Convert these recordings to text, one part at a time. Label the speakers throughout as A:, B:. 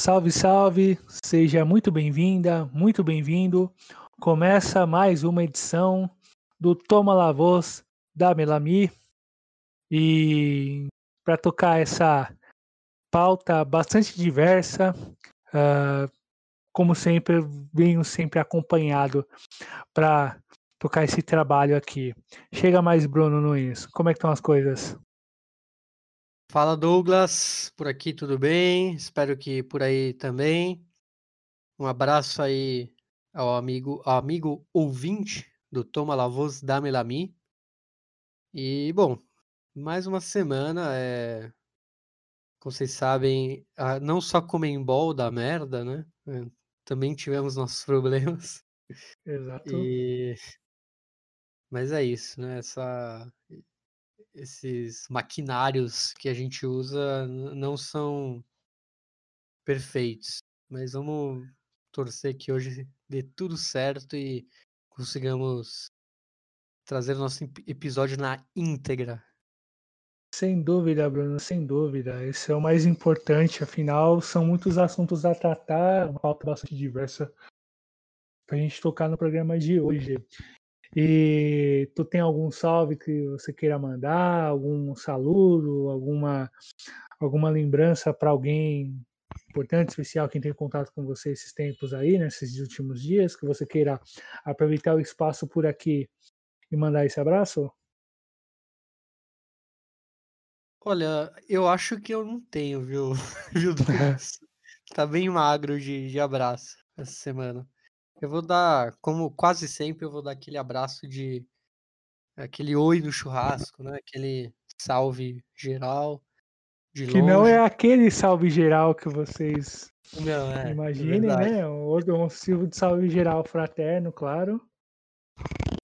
A: Salve, salve! Seja muito bem-vinda, muito bem-vindo. Começa mais uma edição do Toma La Voz da Melami. E para tocar essa pauta bastante diversa, uh, como sempre, venho sempre acompanhado para tocar esse trabalho aqui. Chega mais, Bruno Nunes. Como é que estão as coisas?
B: Fala, Douglas. Por aqui tudo bem? Espero que por aí também. Um abraço aí ao amigo, ao amigo ouvinte do Toma La Voz da Melami. E, bom, mais uma semana, é... como vocês sabem, não só Comembol da merda, né? É, também tivemos nossos problemas.
A: Exato.
B: E... Mas é isso, né? Essa... Esses maquinários que a gente usa não são perfeitos. Mas vamos torcer que hoje dê tudo certo e consigamos trazer nosso episódio na íntegra.
A: Sem dúvida, Bruno, sem dúvida. Esse é o mais importante, afinal, são muitos assuntos a tratar, uma pauta bastante diversa para a gente tocar no programa de hoje. E tu tem algum salve que você queira mandar, algum saludo, alguma, alguma lembrança para alguém importante, especial, quem tem contato com você esses tempos aí, nesses últimos dias, que você queira aproveitar o espaço por aqui e mandar esse abraço?
B: Olha, eu acho que eu não tenho, viu, viu Tá bem magro de, de abraço essa semana. Eu vou dar, como quase sempre, eu vou dar aquele abraço de. aquele oi no churrasco, né? Aquele salve geral.
A: Que longe. não é aquele salve geral que vocês
B: não, é,
A: é imaginem, é né? Um, um silvo de salve geral fraterno, claro.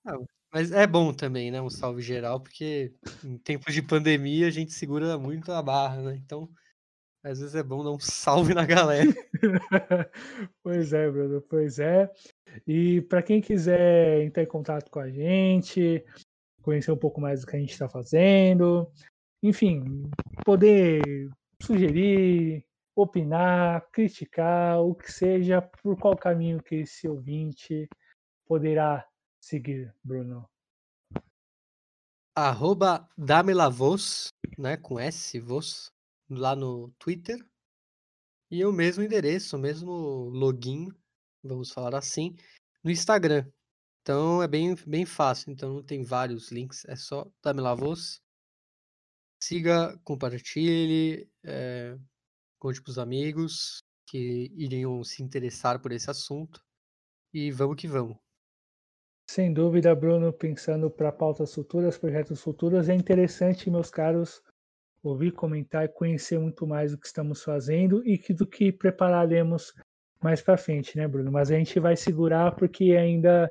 B: Ah, mas é bom também, né? Um salve geral, porque em tempos de pandemia a gente segura muito a barra, né? Então, às vezes é bom dar um salve na galera.
A: pois é, Bruno, pois é. E para quem quiser entrar em contato com a gente, conhecer um pouco mais do que a gente está fazendo, enfim, poder sugerir, opinar, criticar, o que seja, por qual caminho que esse ouvinte poderá seguir, Bruno?
B: Arroba Damelavos, né, com S, Vos, lá no Twitter. E o mesmo endereço, o mesmo login, vamos falar assim, no Instagram. Então é bem, bem fácil. Então não tem vários links, é só Damelavos. Siga, compartilhe, é, conte para os amigos que iriam se interessar por esse assunto. E vamos que vamos.
A: Sem dúvida, Bruno, pensando para pautas futuras, projetos futuros, é interessante, meus caros, ouvir, comentar e conhecer muito mais do que estamos fazendo e que, do que prepararemos mais para frente, né, Bruno? Mas a gente vai segurar porque ainda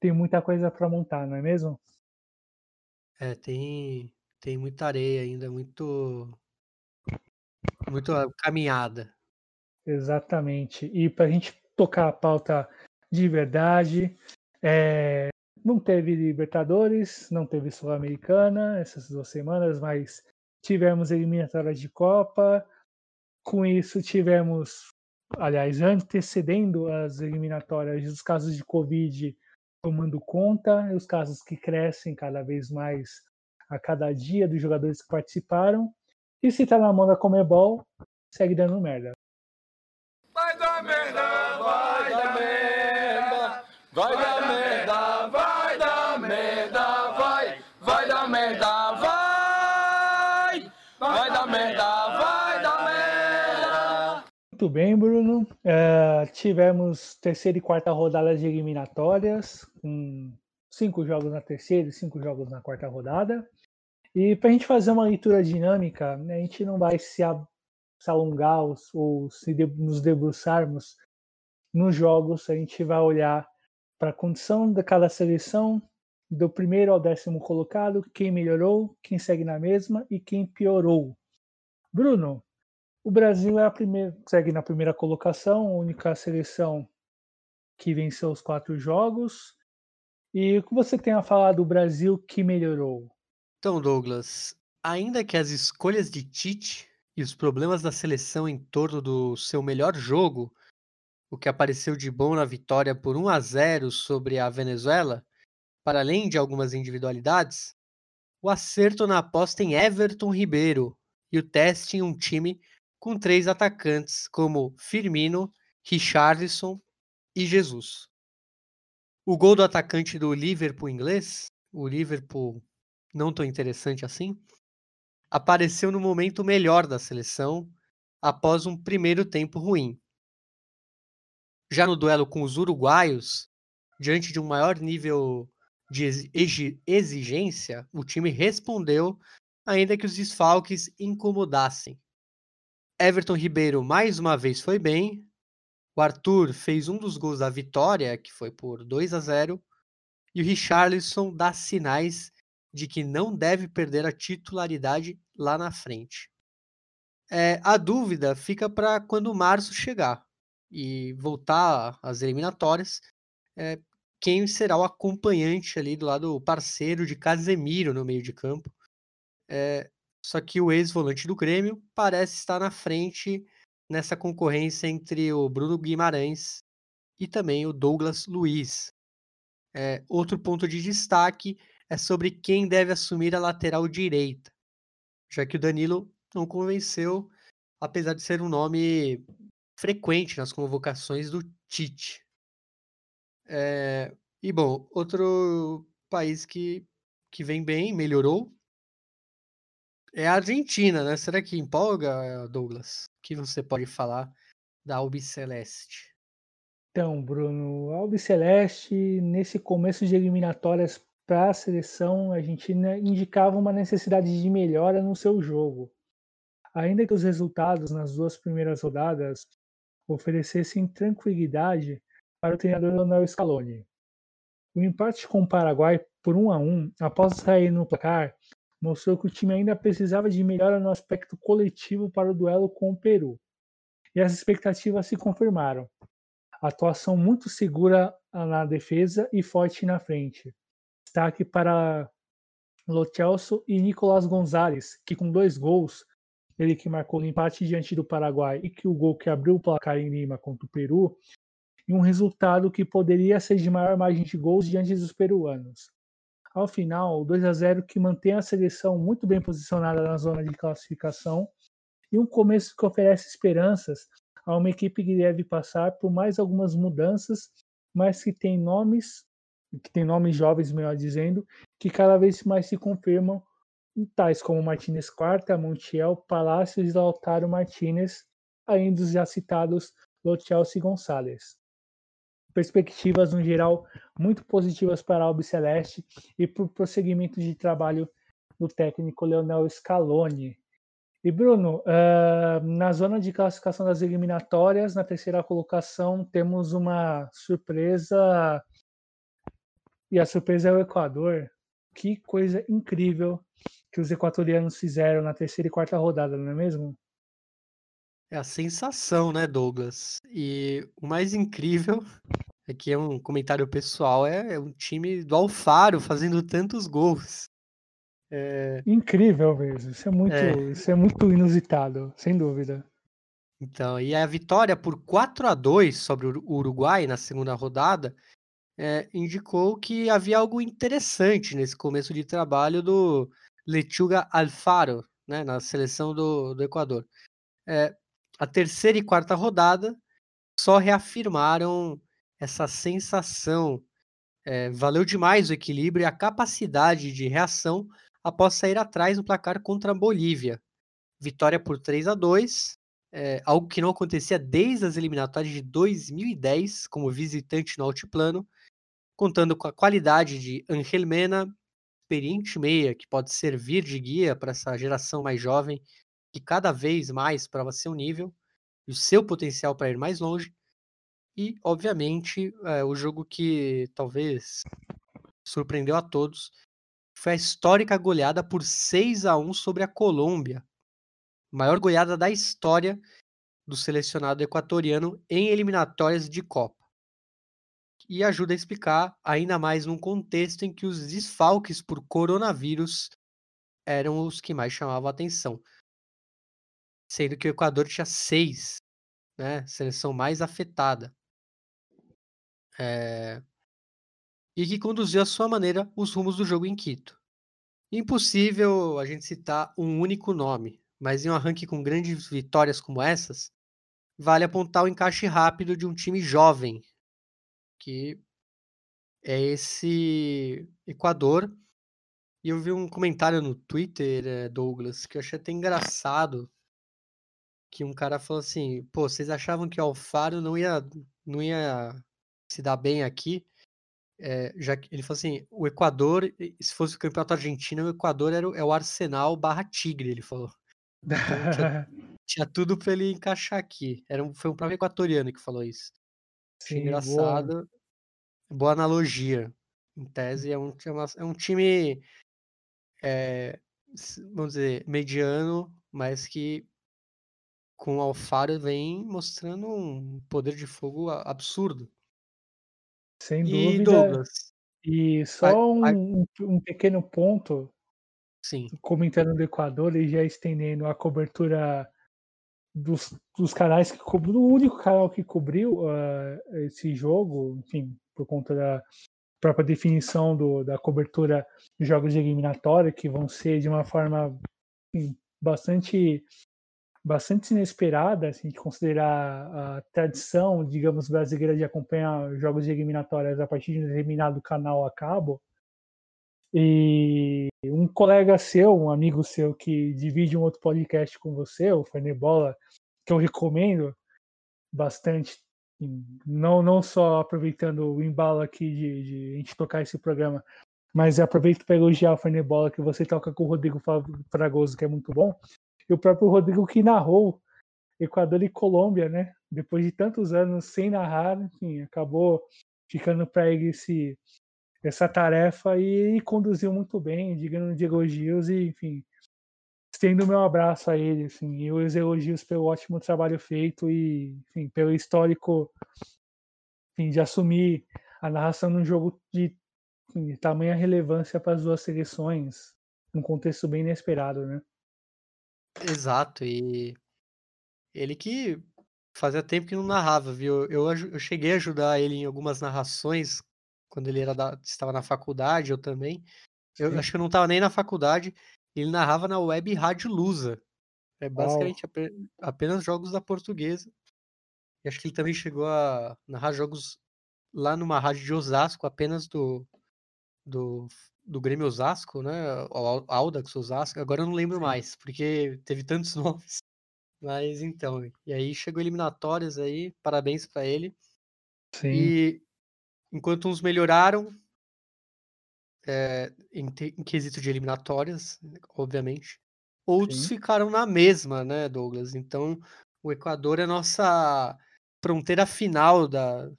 A: tem muita coisa para montar, não é mesmo?
B: É, tem, tem muita areia ainda, muito, muito caminhada.
A: Exatamente. E para a gente tocar a pauta de verdade, é, não teve Libertadores, não teve Sul-Americana essas duas semanas, mas tivemos eliminatórias de Copa. Com isso, tivemos, aliás, antecedendo as eliminatórias, os casos de Covid tomando conta, os casos que crescem cada vez mais a cada dia dos jogadores que participaram. E se tá na mão da Comebol, segue dando merda. Bem, Bruno. É, tivemos terceira e quarta rodada de eliminatórias, com cinco jogos na terceira e cinco jogos na quarta rodada. E para a gente fazer uma leitura dinâmica, né, a gente não vai se, se alongar ou se de, nos debruçarmos nos jogos, a gente vai olhar para a condição de cada seleção, do primeiro ao décimo colocado, quem melhorou, quem segue na mesma e quem piorou. Bruno, o Brasil é a primeira, segue na primeira colocação, a única seleção que venceu os quatro jogos. E o que você tem a falar do Brasil que melhorou?
B: Então, Douglas, ainda que as escolhas de Tite e os problemas da seleção em torno do seu melhor jogo, o que apareceu de bom na vitória por 1 a 0 sobre a Venezuela, para além de algumas individualidades, o acerto na aposta em Everton Ribeiro e o teste em um time com três atacantes como Firmino, Richarlison e Jesus. O gol do atacante do Liverpool inglês, o Liverpool não tão interessante assim, apareceu no momento melhor da seleção após um primeiro tempo ruim. Já no duelo com os uruguaios, diante de um maior nível de exigência, o time respondeu, ainda que os desfalques incomodassem. Everton Ribeiro mais uma vez foi bem. O Arthur fez um dos gols da vitória, que foi por 2 a 0. E o Richarlison dá sinais de que não deve perder a titularidade lá na frente. É, a dúvida fica para quando o março chegar e voltar às eliminatórias, é, quem será o acompanhante ali do lado parceiro de Casemiro no meio de campo. É, só que o ex-volante do Grêmio parece estar na frente nessa concorrência entre o Bruno Guimarães e também o Douglas Luiz. É, outro ponto de destaque é sobre quem deve assumir a lateral direita, já que o Danilo não convenceu, apesar de ser um nome frequente nas convocações do Tite. É, e bom, outro país que, que vem bem, melhorou, é a Argentina, né? Será que empolga, Douglas? O que você pode falar da Albiceleste?
A: Então, Bruno, a Albiceleste, nesse começo de eliminatórias para a seleção argentina, indicava uma necessidade de melhora no seu jogo. Ainda que os resultados nas duas primeiras rodadas oferecessem tranquilidade para o treinador Leonel Scaloni. O empate com o Paraguai por 1 a 1 após sair no placar mostrou que o time ainda precisava de melhora no aspecto coletivo para o duelo com o Peru. E as expectativas se confirmaram. Atuação muito segura na defesa e forte na frente. Destaque para Lo Celso e Nicolás Gonzalez, que com dois gols, ele que marcou o empate diante do Paraguai e que o gol que abriu o placar em Lima contra o Peru, e um resultado que poderia ser de maior margem de gols diante dos peruanos. Ao final, 2 a 0 que mantém a seleção muito bem posicionada na zona de classificação e um começo que oferece esperanças a uma equipe que deve passar por mais algumas mudanças, mas que tem nomes, que tem nomes jovens, melhor dizendo, que cada vez mais se confirmam, tais como Martinez Quarta, Montiel, Palácios e Lautaro Martinez, ainda os já citados Lo e Gonçalves perspectivas no geral muito positivas para a Albiceleste e para o prosseguimento de trabalho do técnico Leonel Scaloni. E Bruno, uh, na zona de classificação das eliminatórias, na terceira colocação, temos uma surpresa e a surpresa é o Equador. Que coisa incrível que os equatorianos fizeram na terceira e quarta rodada, não é mesmo?
B: É a sensação, né, Douglas? E o mais incrível Aqui é um comentário pessoal, é, é um time do Alfaro fazendo tantos gols.
A: É... Incrível mesmo, isso é muito, é... isso é muito inusitado, sem dúvida.
B: Então, e a vitória por 4 a 2 sobre o Uruguai na segunda rodada é, indicou que havia algo interessante nesse começo de trabalho do Lechuga Alfaro, né, na seleção do, do Equador. É, a terceira e quarta rodada só reafirmaram essa sensação. É, valeu demais o equilíbrio e a capacidade de reação após sair atrás no placar contra a Bolívia. Vitória por 3 a 2 é, algo que não acontecia desde as eliminatórias de 2010, como visitante no altiplano, contando com a qualidade de Angel Mena, experiente meia, que pode servir de guia para essa geração mais jovem, que cada vez mais prova seu nível e o seu potencial para ir mais longe, e, obviamente, é, o jogo que talvez surpreendeu a todos foi a histórica goleada por 6 a 1 sobre a Colômbia. Maior goleada da história do selecionado equatoriano em eliminatórias de Copa. E ajuda a explicar, ainda mais num contexto em que os desfalques por coronavírus eram os que mais chamavam a atenção. Sendo que o Equador tinha seis, né? Seleção mais afetada. É... E que conduziu à sua maneira os rumos do jogo em Quito. Impossível a gente citar um único nome, mas em um arranque com grandes vitórias como essas, vale apontar o encaixe rápido de um time jovem, que é esse Equador. E eu vi um comentário no Twitter, eh, Douglas, que eu achei até engraçado, que um cara falou assim, pô, vocês achavam que o Alfaro não ia, não ia se dar bem aqui? É, já ele falou assim, o Equador, se fosse o campeonato argentino, o Equador era o, é o Arsenal barra Tigre, ele falou. Então, tinha, tinha, tudo para ele encaixar aqui. Era um, foi um próprio equatoriano que falou isso. Achei engraçado. Boa. boa. analogia. Em tese, é um, é um time, é, vamos dizer, mediano, mas que com o Alfaro vem mostrando um poder de fogo absurdo.
A: Sem e dúvida. Douglas. E só um, um pequeno ponto,
B: Sim.
A: comentando do Equador e já estendendo a cobertura dos, dos canais que cobriu, o único canal que cobriu uh, esse jogo, enfim, por conta da própria definição do, da cobertura de jogos de eliminatória, que vão ser de uma forma enfim, bastante bastante inesperada, se a gente considerar a tradição, digamos, brasileira de acompanhar jogos de eliminatórias a partir de um determinado canal a cabo. E um colega seu, um amigo seu que divide um outro podcast com você, o Fernebola, que eu recomendo bastante, não, não só aproveitando o embalo aqui de, de a gente tocar esse programa, mas aproveito para elogiar o Fernebola que você toca com o Rodrigo Fragoso, que é muito bom e o próprio Rodrigo que narrou Equador e Colômbia, né? Depois de tantos anos sem narrar, enfim, acabou ficando para ele esse, essa tarefa e, e conduziu muito bem, digamos de elogios e, enfim, estendo o meu abraço a ele, assim, e os elogios pelo ótimo trabalho feito e, enfim, pelo histórico, enfim, de assumir a narração num jogo de, enfim, de tamanha relevância para as duas seleções, num contexto bem inesperado, né?
B: Exato, e ele que fazia tempo que não narrava, viu? Eu, eu cheguei a ajudar ele em algumas narrações quando ele era da, estava na faculdade, eu também. Eu acho que eu não estava nem na faculdade. Ele narrava na web Rádio Lusa. É basicamente apenas jogos da portuguesa. E acho que ele também chegou a narrar jogos lá numa rádio de Osasco, apenas do, do do Grêmio Osasco, né? O Audax Osasco, agora eu não lembro mais, porque teve tantos nomes. Mas então, e aí chegou eliminatórias aí, parabéns para ele.
A: Sim.
B: E enquanto uns melhoraram é, em, em, quesito de eliminatórias, obviamente, outros Sim. ficaram na mesma, né, Douglas? Então, o Equador é a nossa fronteira final da,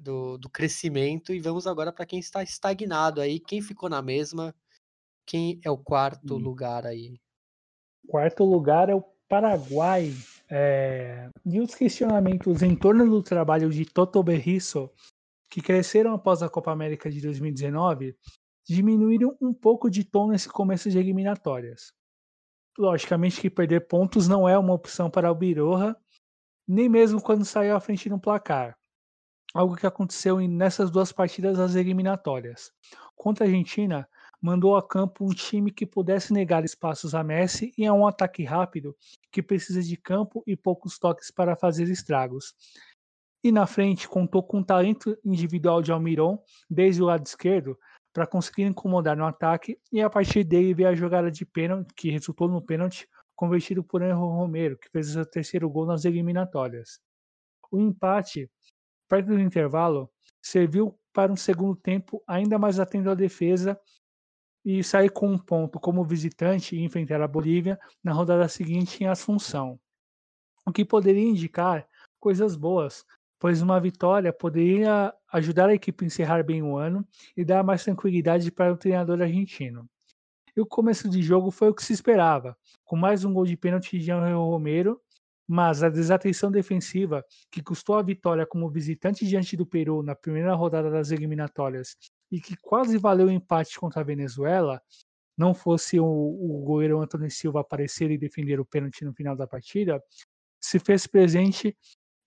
B: do, do crescimento e vamos agora para quem está estagnado aí, quem ficou na mesma, quem é o quarto hum. lugar aí?
A: Quarto lugar é o Paraguai. É... E os questionamentos em torno do trabalho de Toto Berriço, que cresceram após a Copa América de 2019, diminuíram um pouco de tom nesse começo de eliminatórias. Logicamente que perder pontos não é uma opção para o Biroha, nem mesmo quando saiu à frente no placar algo que aconteceu nessas duas partidas das eliminatórias. Contra a Argentina, mandou a campo um time que pudesse negar espaços a Messi e a um ataque rápido que precisa de campo e poucos toques para fazer estragos. E na frente contou com o talento individual de Almiron desde o lado esquerdo para conseguir incomodar no ataque e a partir dele ver a jogada de pênalti que resultou no pênalti convertido por Henro Romero, que fez o seu terceiro gol nas eliminatórias. O empate perto do intervalo, serviu para um segundo tempo ainda mais atento à defesa e sair com um ponto como visitante e enfrentar a Bolívia na rodada seguinte em Assunção. O que poderia indicar coisas boas, pois uma vitória poderia ajudar a equipe a encerrar bem o ano e dar mais tranquilidade para o treinador argentino. E o começo de jogo foi o que se esperava, com mais um gol de pênalti de Angel Romero mas a desatenção defensiva, que custou a vitória como visitante diante do Peru na primeira rodada das eliminatórias e que quase valeu o empate contra a Venezuela, não fosse o, o goleiro Antônio Silva aparecer e defender o pênalti no final da partida, se fez presente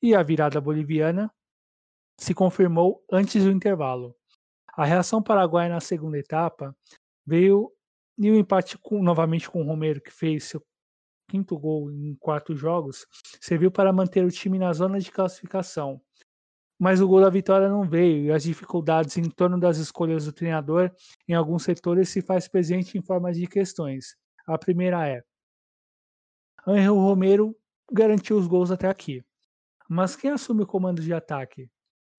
A: e a virada boliviana se confirmou antes do intervalo. A reação paraguaia na segunda etapa veio e o empate com, novamente com o Romero, que fez seu quinto gol em quatro jogos, serviu para manter o time na zona de classificação. Mas o gol da vitória não veio e as dificuldades em torno das escolhas do treinador em alguns setores se faz presente em forma de questões. A primeira é: Angel Romero garantiu os gols até aqui. Mas quem assume o comando de ataque?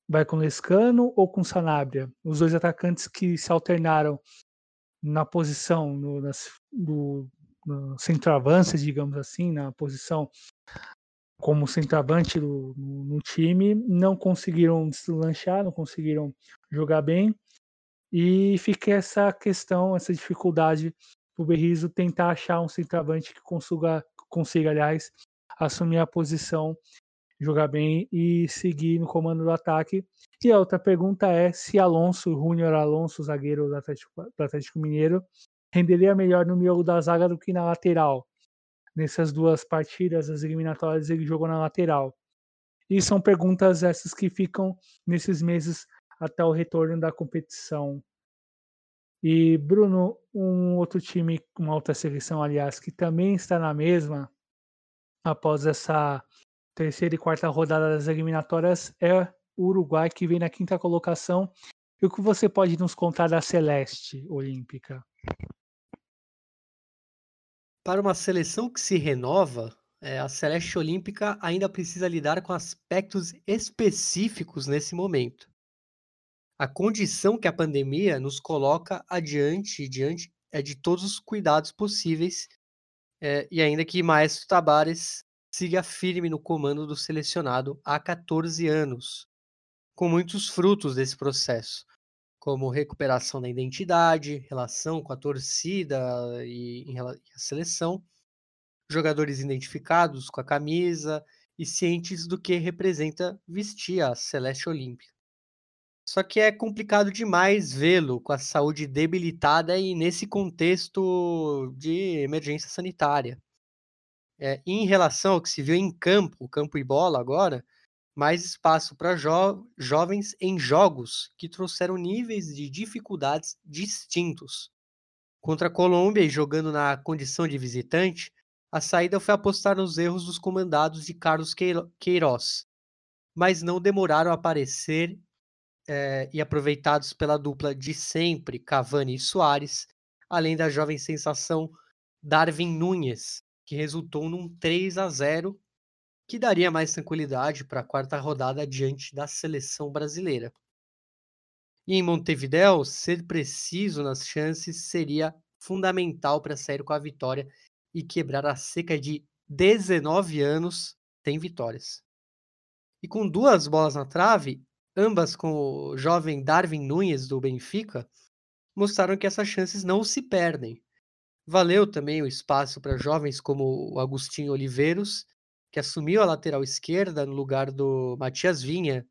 A: Vai com Lescano ou com Sanabria? Os dois atacantes que se alternaram na posição no, nas, do, no digamos assim, na posição como centroavante no, no, time, não conseguiram deslanchar, não conseguiram jogar bem. E fica essa questão, essa dificuldade o Berrizo tentar achar um centroavante que consiga, consiga, aliás, assumir a posição jogar bem e seguir no comando do ataque. E a outra pergunta é se Alonso, Júnior Alonso, zagueiro do Atlético, do Atlético Mineiro, renderia melhor no miolo da zaga do que na lateral. Nessas duas partidas, as eliminatórias, ele jogou na lateral. E são perguntas essas que ficam nesses meses até o retorno da competição. E Bruno, um outro time, uma outra seleção, aliás, que também está na mesma após essa terceira e quarta rodada das eliminatórias é o Uruguai, que vem na quinta colocação. E o que você pode nos contar da Celeste Olímpica?
B: Para uma seleção que se renova, é, a Celeste Olímpica ainda precisa lidar com aspectos específicos nesse momento. A condição que a pandemia nos coloca adiante diante é de todos os cuidados possíveis, é, e ainda que Maestro Tabares siga firme no comando do selecionado há 14 anos, com muitos frutos desse processo, como recuperação da identidade, relação com a torcida e, a seleção, jogadores identificados com a camisa e cientes do que representa vestir a Celeste Olímpica. Só que é complicado demais vê-lo com a saúde debilitada e nesse contexto de emergência sanitária. É, em relação ao que se viu em campo, campo e bola agora, mais espaço para jo jovens em jogos que trouxeram níveis de dificuldades distintos. Contra a Colômbia e jogando na condição de visitante, a saída foi apostar nos erros dos comandados de Carlos Queiroz, mas não demoraram a aparecer é, e aproveitados pela dupla de sempre, Cavani e Soares, além da jovem sensação Darwin Nunes, que resultou num 3 a 0 que daria mais tranquilidade para a quarta rodada diante da seleção brasileira. E em Montevideo, ser preciso nas chances seria fundamental para sair com a vitória e quebrar a seca de 19 anos sem vitórias. E com duas bolas na trave, ambas com o jovem Darwin Nunes do Benfica, mostraram que essas chances não se perdem. Valeu também o espaço para jovens como o Agostinho Oliveiros, que assumiu a lateral esquerda no lugar do Matias Vinha,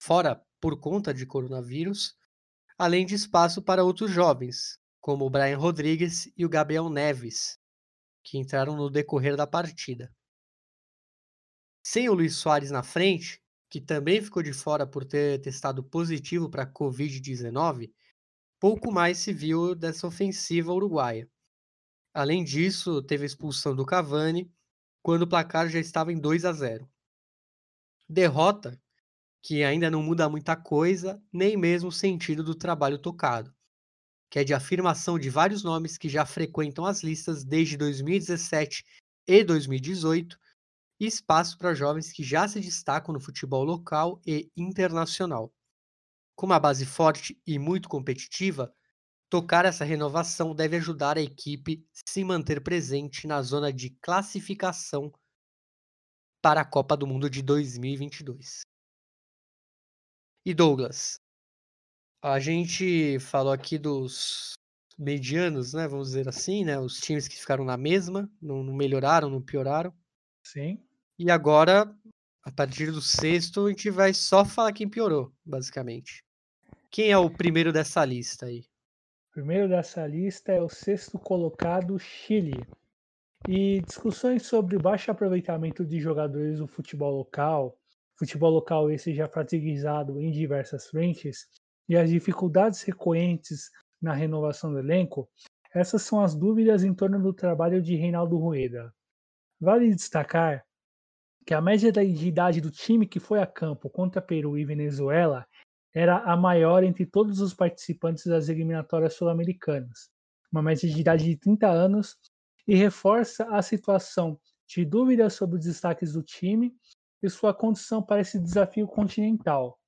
B: fora por conta de coronavírus, além de espaço para outros jovens, como o Brian Rodrigues e o Gabriel Neves, que entraram no decorrer da partida. Sem o Luiz Soares na frente, que também ficou de fora por ter testado positivo para a Covid-19, pouco mais se viu dessa ofensiva uruguaia. Além disso, teve a expulsão do Cavani, quando o placar já estava em 2 a 0. Derrota que ainda não muda muita coisa, nem mesmo o sentido do trabalho tocado, que é de afirmação de vários nomes que já frequentam as listas desde 2017 e 2018, e espaço para jovens que já se destacam no futebol local e internacional. Com uma base forte e muito competitiva, tocar essa renovação deve ajudar a equipe a se manter presente na zona de classificação para a Copa do Mundo de 2022. E Douglas, a gente falou aqui dos medianos, né? Vamos dizer assim, né? Os times que ficaram na mesma, não, não melhoraram, não pioraram.
A: Sim.
B: E agora, a partir do sexto, a gente vai só falar quem piorou, basicamente. Quem é o primeiro dessa lista aí?
A: Primeiro dessa lista é o sexto colocado, Chile. E discussões sobre baixo aproveitamento de jogadores do futebol local, futebol local esse já fragilizado em diversas frentes, e as dificuldades recorrentes na renovação do elenco, essas são as dúvidas em torno do trabalho de Reinaldo Rueda. Vale destacar que a média de idade do time que foi a campo contra Peru e Venezuela era a maior entre todos os participantes das eliminatórias sul-americanas, uma média de idade de 30 anos, e reforça a situação de dúvidas sobre os destaques do time e sua condição para esse desafio continental.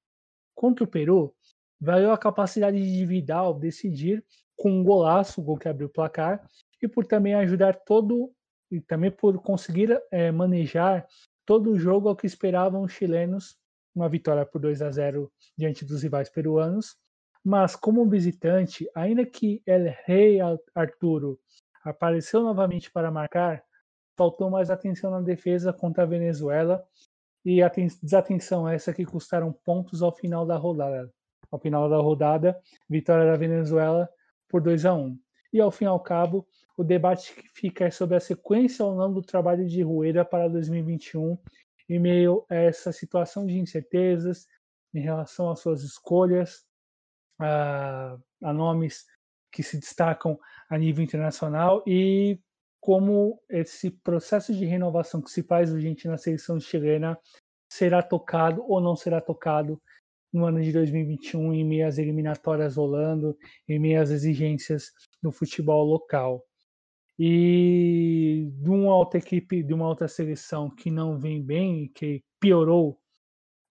A: Contra o Peru, valeu a capacidade de Vidal decidir com um golaço, o gol que abriu o placar, e por também ajudar todo e também por conseguir é, manejar todo o jogo ao que esperavam os chilenos, uma vitória por 2 a 0 diante dos rivais peruanos. Mas como visitante, ainda que El Rei Arturo apareceu novamente para marcar, faltou mais atenção na defesa contra a Venezuela e a desatenção essa que custaram pontos ao final da rodada. Ao final da rodada, vitória da Venezuela por 2 a 1. E ao fim e ao cabo, o debate que fica é sobre a sequência ou não do trabalho de Rueda para 2021, em meio a essa situação de incertezas em relação às suas escolhas, a, a nomes que se destacam a nível internacional e como esse processo de renovação que se faz urgente na seleção chilena será tocado ou não será tocado no ano de 2021, em meio às eliminatórias rolando, em meio às exigências do futebol local. E de uma outra equipe, de uma outra seleção que não vem bem, que piorou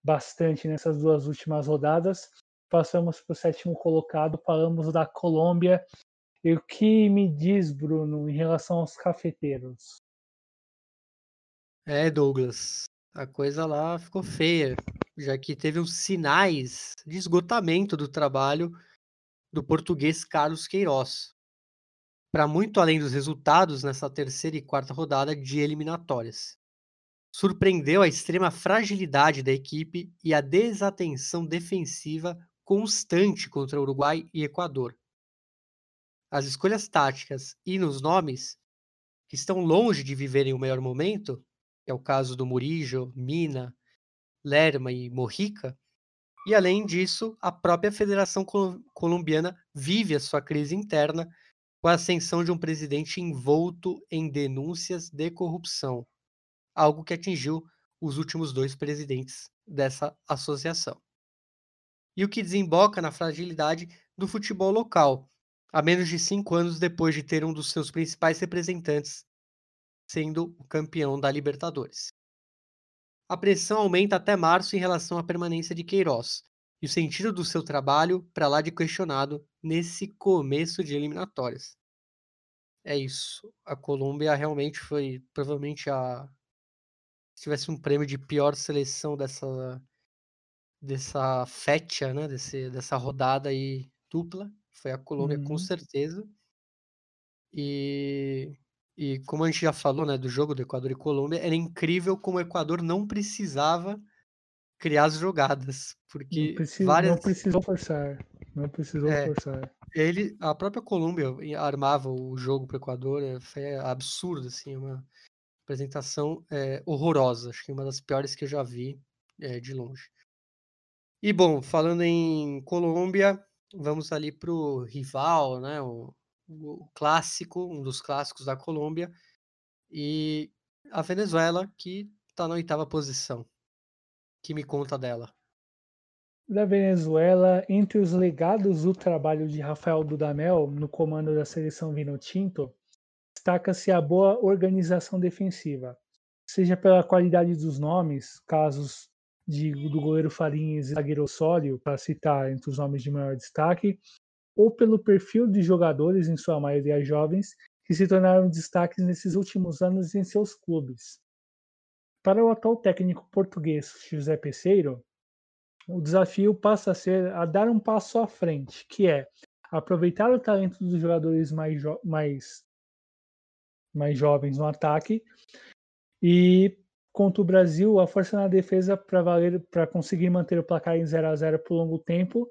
A: bastante nessas duas últimas rodadas, passamos para o sétimo colocado, falamos da Colômbia. E o que me diz, Bruno, em relação aos cafeteiros?
B: É, Douglas, a coisa lá ficou feia, já que teve os sinais de esgotamento do trabalho do português Carlos Queiroz para muito além dos resultados nessa terceira e quarta rodada de eliminatórias. Surpreendeu a extrema fragilidade da equipe e a desatenção defensiva constante contra Uruguai e Equador. As escolhas táticas e nos nomes, que estão longe de viverem o melhor momento, é o caso do Murillo, Mina, Lerma e Morrica, e além disso, a própria Federação Colombiana vive a sua crise interna com a ascensão de um presidente envolto em denúncias de corrupção, algo que atingiu os últimos dois presidentes dessa associação. E o que desemboca na fragilidade do futebol local, a menos de cinco anos depois de ter um dos seus principais representantes sendo o campeão da Libertadores. A pressão aumenta até março em relação à permanência de Queiroz, e o sentido do seu trabalho para lá de questionado nesse começo de eliminatórias. É isso. A Colômbia realmente foi provavelmente a se tivesse um prêmio de pior seleção dessa dessa fecha, né, desse, dessa rodada aí dupla, foi a Colômbia uhum. com certeza. E e como a gente já falou, né, do jogo do Equador e Colômbia, era incrível como o Equador não precisava criar as jogadas, porque
A: não, várias... não precisou forçar, não precisou é, forçar.
B: Ele, a própria Colômbia armava o jogo para o Equador, é, foi absurdo, assim, uma apresentação é, horrorosa, acho que uma das piores que eu já vi é, de longe. E bom, falando em Colômbia, vamos ali para o rival, né, o, o clássico, um dos clássicos da Colômbia, e a Venezuela, que está na oitava posição que me conta dela?
A: Da Venezuela, entre os legados do trabalho de Rafael Dudamel no comando da seleção Vinotinto, destaca-se a boa organização defensiva, seja pela qualidade dos nomes, casos de, do goleiro Farinhas e zagueiro Osório, para citar entre os nomes de maior destaque, ou pelo perfil de jogadores, em sua maioria jovens, que se tornaram destaques nesses últimos anos em seus clubes. Para o atual técnico português José Peseiro, o desafio passa a ser a dar um passo à frente, que é aproveitar o talento dos jogadores mais, mais, mais jovens no ataque e contra o Brasil a força na defesa para valer para conseguir manter o placar em 0 a 0 por longo tempo,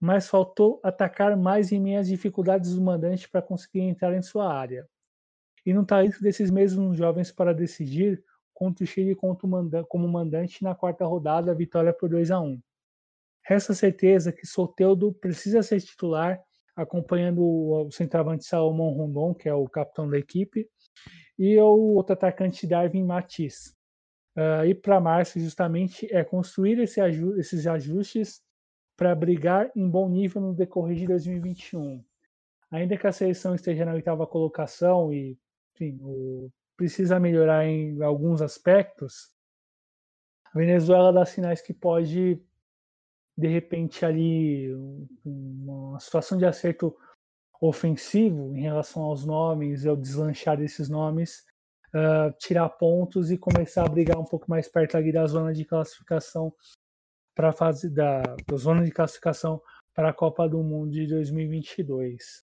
A: mas faltou atacar mais em às dificuldades do mandante para conseguir entrar em sua área. E no talento desses mesmos jovens para decidir contra o Chile como mandante na quarta rodada, vitória por 2 a 1. Resta certeza que Soteudo precisa ser titular, acompanhando o centroavante Salomão Rondon, que é o capitão da equipe, e o outro atacante Darwin Matiz. Uh, e para março, justamente, é construir esse aju esses ajustes para brigar em bom nível no decorrer de 2021. Ainda que a seleção esteja na oitava colocação e enfim, o, precisa melhorar em alguns aspectos, a Venezuela dá sinais que pode, de repente, ali, uma situação de acerto ofensivo em relação aos nomes, ao deslanchar desses nomes, uh, tirar pontos e começar a brigar um pouco mais perto ali da zona de classificação para fase da, da zona de classificação para a Copa do Mundo de 2022.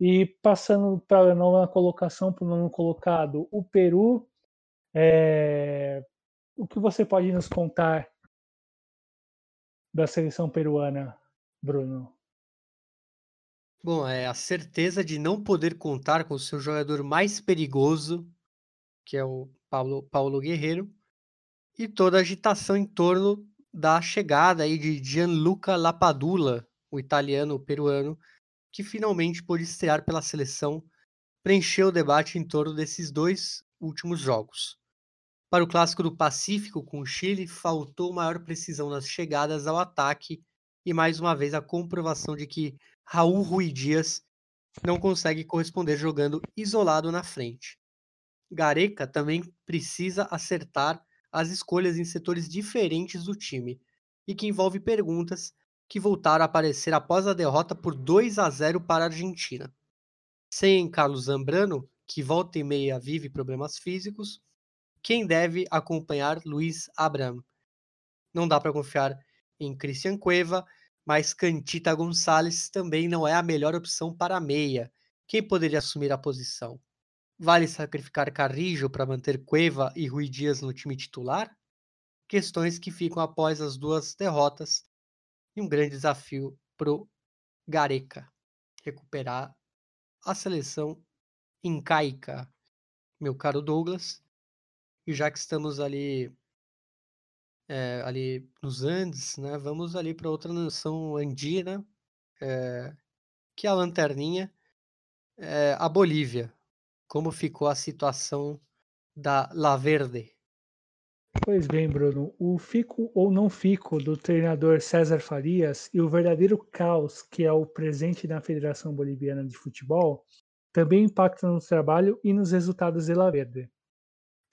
A: E passando para a nova colocação, para o nono colocado, o Peru. É... O que você pode nos contar da seleção peruana, Bruno?
B: Bom, é a certeza de não poder contar com o seu jogador mais perigoso, que é o Paulo, Paulo Guerreiro, e toda a agitação em torno da chegada aí de Gianluca Lapadula, o italiano peruano, que finalmente pôde estrear pela seleção, preencheu o debate em torno desses dois últimos jogos. Para o clássico do Pacífico com o Chile, faltou maior precisão nas chegadas ao ataque e mais uma vez a comprovação de que Raul Rui Dias não consegue corresponder jogando isolado na frente. Gareca também precisa acertar as escolhas em setores diferentes do time e que envolve perguntas que voltaram a aparecer após a derrota por 2 a 0 para a Argentina. Sem Carlos Zambrano, que volta e meia vive problemas físicos, quem deve acompanhar Luiz Abraham? Não dá para confiar em Christian Cueva, mas Cantita Gonçalves também não é a melhor opção para a meia. Quem poderia assumir a posição? Vale sacrificar Carrijo para manter Cueva e Rui Dias no time titular? Questões que ficam após as duas derrotas e um grande desafio pro Gareca recuperar a seleção incaica, meu caro Douglas. E já que estamos ali é, ali nos Andes, né? Vamos ali para outra nação andina, é, que é a lanterninha, é, a Bolívia. Como ficou a situação da La Verde?
A: Pois bem, Bruno, o fico ou não fico do treinador César Farias e o verdadeiro caos que é o presente na Federação Boliviana de Futebol também impactam no trabalho e nos resultados de La Verde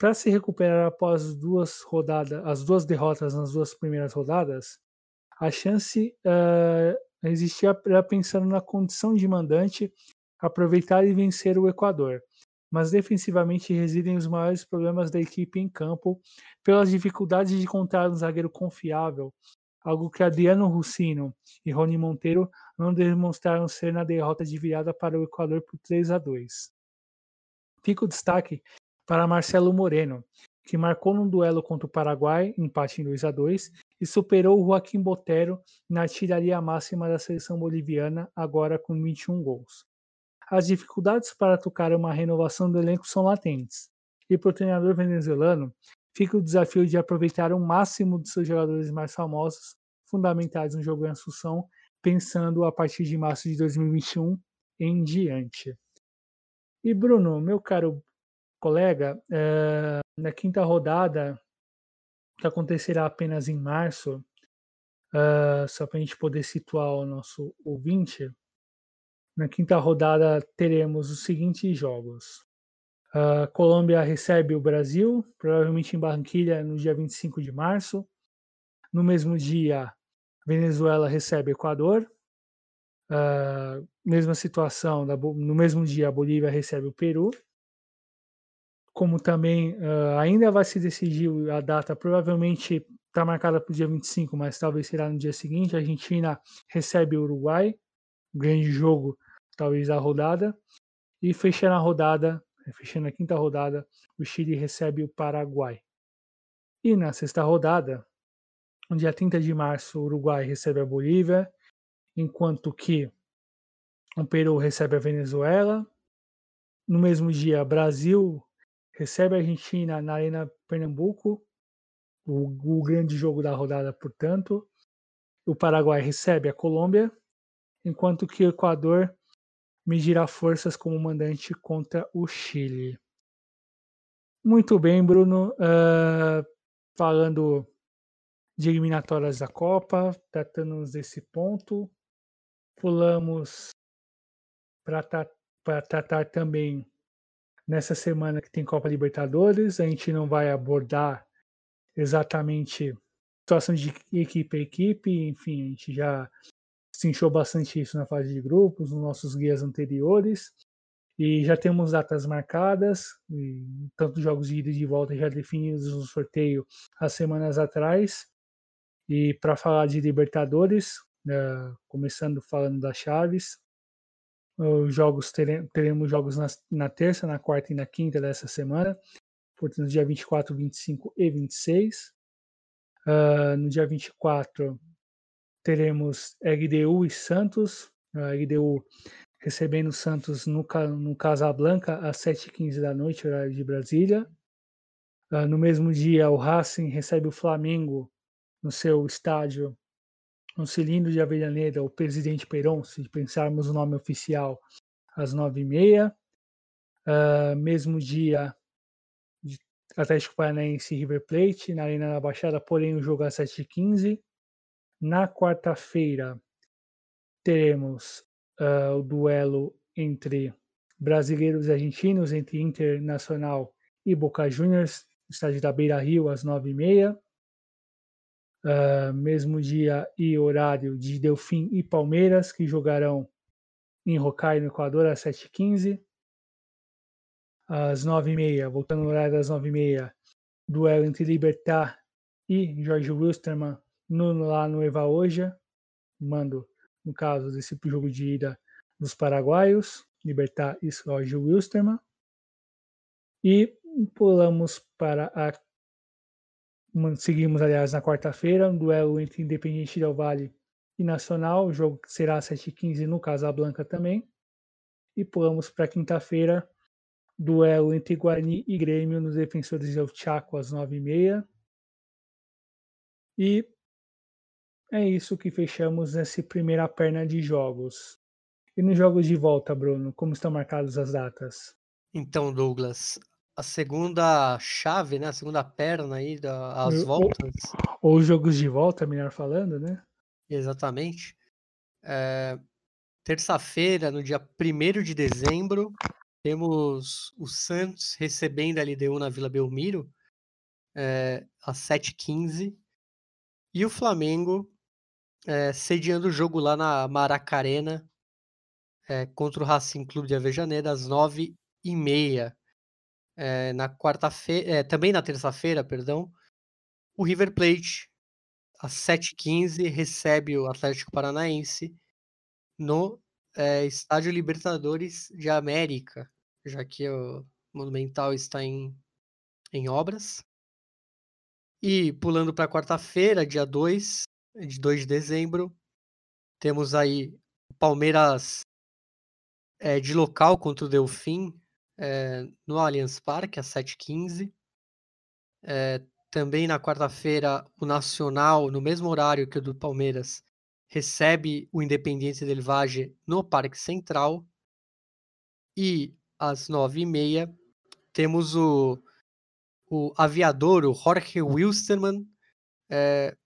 A: para se recuperar após duas rodadas, as duas derrotas nas duas primeiras rodadas, a chance uh, existia pensando na condição de mandante aproveitar e vencer o Equador. Mas defensivamente residem os maiores problemas da equipe em campo pelas dificuldades de encontrar um zagueiro confiável, algo que Adriano Russino e Rony Monteiro não demonstraram ser na derrota de virada para o Equador por 3 a 2. Fica o destaque para Marcelo Moreno, que marcou num duelo contra o Paraguai, empate em 2 a 2 e superou o Joaquim Botero na artilharia máxima da seleção boliviana, agora com 21 gols. As dificuldades para tocar uma renovação do elenco são latentes, e para o treinador venezuelano fica o desafio de aproveitar o máximo de seus jogadores mais famosos, fundamentais no jogo em Assunção, pensando a partir de março de 2021 em diante. E Bruno, meu caro colega, é, na quinta rodada, que acontecerá apenas em março, uh, só para a gente poder situar o nosso ouvinte, na quinta rodada teremos os seguintes jogos. Uh, Colômbia recebe o Brasil, provavelmente em Barranquilha, no dia 25 de março. No mesmo dia, Venezuela recebe Equador. Uh, mesma situação, no mesmo dia, a Bolívia recebe o Peru como também uh, ainda vai se decidir a data, provavelmente está marcada para o dia 25, mas talvez será no dia seguinte. A Argentina recebe o Uruguai, grande jogo, talvez a rodada. E fechando a rodada, fechando a quinta rodada, o Chile recebe o Paraguai. E na sexta rodada, no dia 30 de março, o Uruguai recebe a Bolívia. enquanto que o Peru recebe a Venezuela. No mesmo dia, Brasil recebe a Argentina na Arena Pernambuco, o, o grande jogo da rodada, portanto. O Paraguai recebe a Colômbia, enquanto que o Equador medirá forças como mandante contra o Chile. Muito bem, Bruno. Uh, falando de eliminatórias da Copa, tratando desse ponto, pulamos para tratar também nessa semana que tem Copa Libertadores. A gente não vai abordar exatamente situação de equipe a equipe, enfim, a gente já sentiu bastante isso na fase de grupos, nos nossos guias anteriores. E já temos datas marcadas, tanto jogos de ida e de volta já definidos no sorteio há semanas atrás. E para falar de Libertadores, uh, começando falando das chaves, os jogos teremos, teremos jogos na, na, terça, na quarta e na quinta dessa semana, portanto, dia 24, 25 e 26. Uh, ah, no dia 24, teremos LDU e Santos. A LDU recebendo o Santos no, no Casablanca às 7h15 da noite, horário de Brasília. Uh, no mesmo dia, o Racing recebe o Flamengo no seu estádio, no cilindro de Avellaneda, o Presidente Peron, se pensarmos o nome oficial, às 9h30. Uh, mesmo dia, Atlético Paranaense e River Plate, na Arena da Baixada, porém o jogo às 7h15. Na quarta-feira, teremos uh, o duelo entre brasileiros e argentinos, entre Internacional e Boca Juniors, estádio da Beira Rio, às 9h30. Uh, ah, mesmo dia e horário de Delfim e Palmeiras, que jogarão em Rocaille, no Equador, às 7h15. Às 9h30, voltando no horário das 9h30, duelo entre Libertar e Jorge Wilstermann no, lá no Eva Oja, mando no caso desse jogo de ida dos paraguaios, Libertar e Jorge Wilstermann. E pulamos para a. Seguimos, aliás, na quarta-feira, um duelo entre Independiente Del Vale e Nacional, o jogo será às 7h15 no Casablanca também. E pulamos para quinta-feira, duelo entre Guarani e Grêmio nos Defensores del Chaco às 9h30. E é isso que fechamos nessa primeira perna de jogos. E nos jogos de volta, Bruno, como estão marcadas as datas?
B: Então, Douglas, a segunda chave, né? A segunda perna aí das voltas.
A: Ou, ou jogos de volta, melhor falando, né?
B: Exatamente. É, Terça-feira, no dia 1 de dezembro, temos o Santos recebendo a LDU na Vila Belmiro, é, às 7h15. E o Flamengo é, sediando o jogo lá na Maracarena é, contra o Racing Clube de Avejaneira às nove e meia. É, na quarta-feira, também na terça-feira, perdão, o River Plate às 7h15 recebe o Atlético Paranaense no Estádio Libertadores de América, já que o Monumental está em, em obras. E pulando para quarta-feira, dia 2, de 2 de dezembro. Temos aí o Palmeiras é, de local contra o Delfim é, no Allianz Parque, às 7h15. É, também na quarta-feira, o Nacional, no mesmo horário que o do Palmeiras, recebe o Independiente del Valle no Parque Central. E às 9h30, temos o, o aviador, o Jorge Wilstermann, é,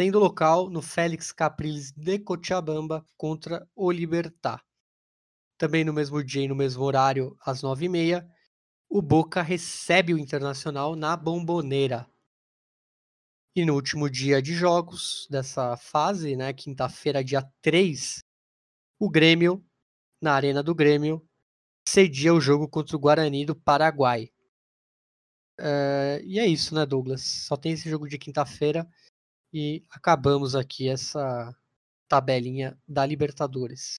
B: tendo local no Félix Capriles de Cochabamba contra o Libertar. Também no mesmo dia e no mesmo horário, às 9h30, o Boca recebe o Internacional na Bomboneira. E no último dia de jogos dessa fase, né, quinta-feira, dia 3, o Grêmio, na Arena do Grêmio, cedia o jogo contra o Guarani do Paraguai. Uh, e é isso, né, Douglas? Só tem esse jogo de quinta-feira e acabamos aqui essa tabelinha da Libertadores.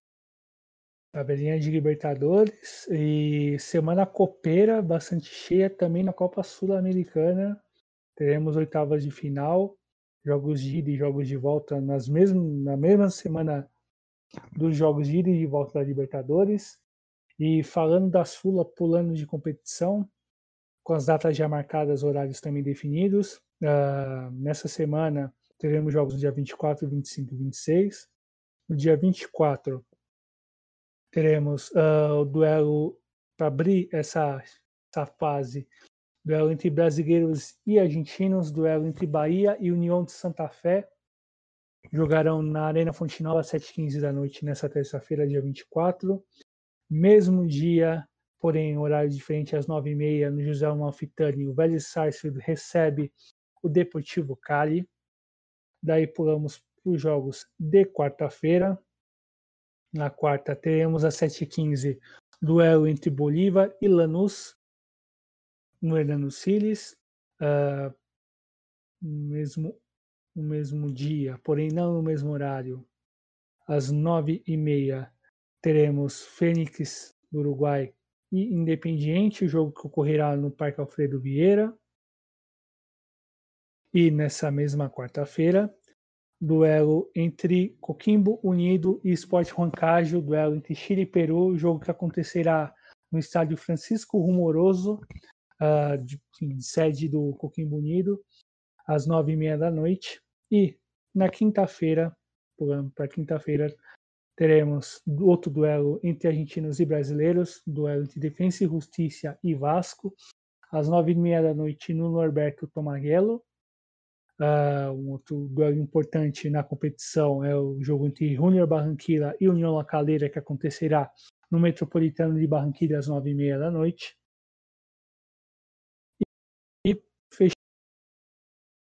A: Tabelinha de Libertadores e semana copeira bastante cheia também na Copa Sul-Americana. Teremos oitavas de final, jogos de ida e jogos de volta nas mesmo, na mesma semana dos jogos de ida e de volta da Libertadores. E falando da Sula, pulando de competição, com as datas já marcadas, horários também definidos. Uh, nessa semana teremos jogos no dia 24, 25 e 26. No dia 24 teremos uh, o duelo para abrir essa, essa fase duelo entre brasileiros e argentinos, duelo entre Bahia e União de Santa Fé. Jogarão na Arena Fonte Nova às 7h15 da noite nessa terça-feira, dia 24. Mesmo dia, porém horário diferente, às 9h30, no José Malfitani, o Vélez Sarsfield recebe o Deportivo Cali. Daí pulamos para os jogos de quarta-feira. Na quarta teremos às 7h15 duelo entre Bolívar e Lanús no Hernando Siles, uh, mesmo, no mesmo dia, porém não no mesmo horário. Às nove e meia teremos Fênix do Uruguai e Independiente, o jogo que ocorrerá no Parque Alfredo Vieira. E nessa mesma quarta-feira, duelo entre Coquimbo Unido e Sport Huancajo, duelo entre Chile e Peru, jogo que acontecerá no estádio Francisco Rumoroso, uh, de, sede do Coquimbo Unido, às nove e meia da noite. E na quinta-feira, para quinta-feira, teremos outro duelo entre argentinos e brasileiros, duelo entre Defensa e Justiça e Vasco, às nove e meia da noite no Norberto Tomaguelo. Uh, um outro duelo importante na competição é o jogo entre Junior Barranquilla e União La Calera, que acontecerá no Metropolitano de Barranquilla às nove e meia da noite.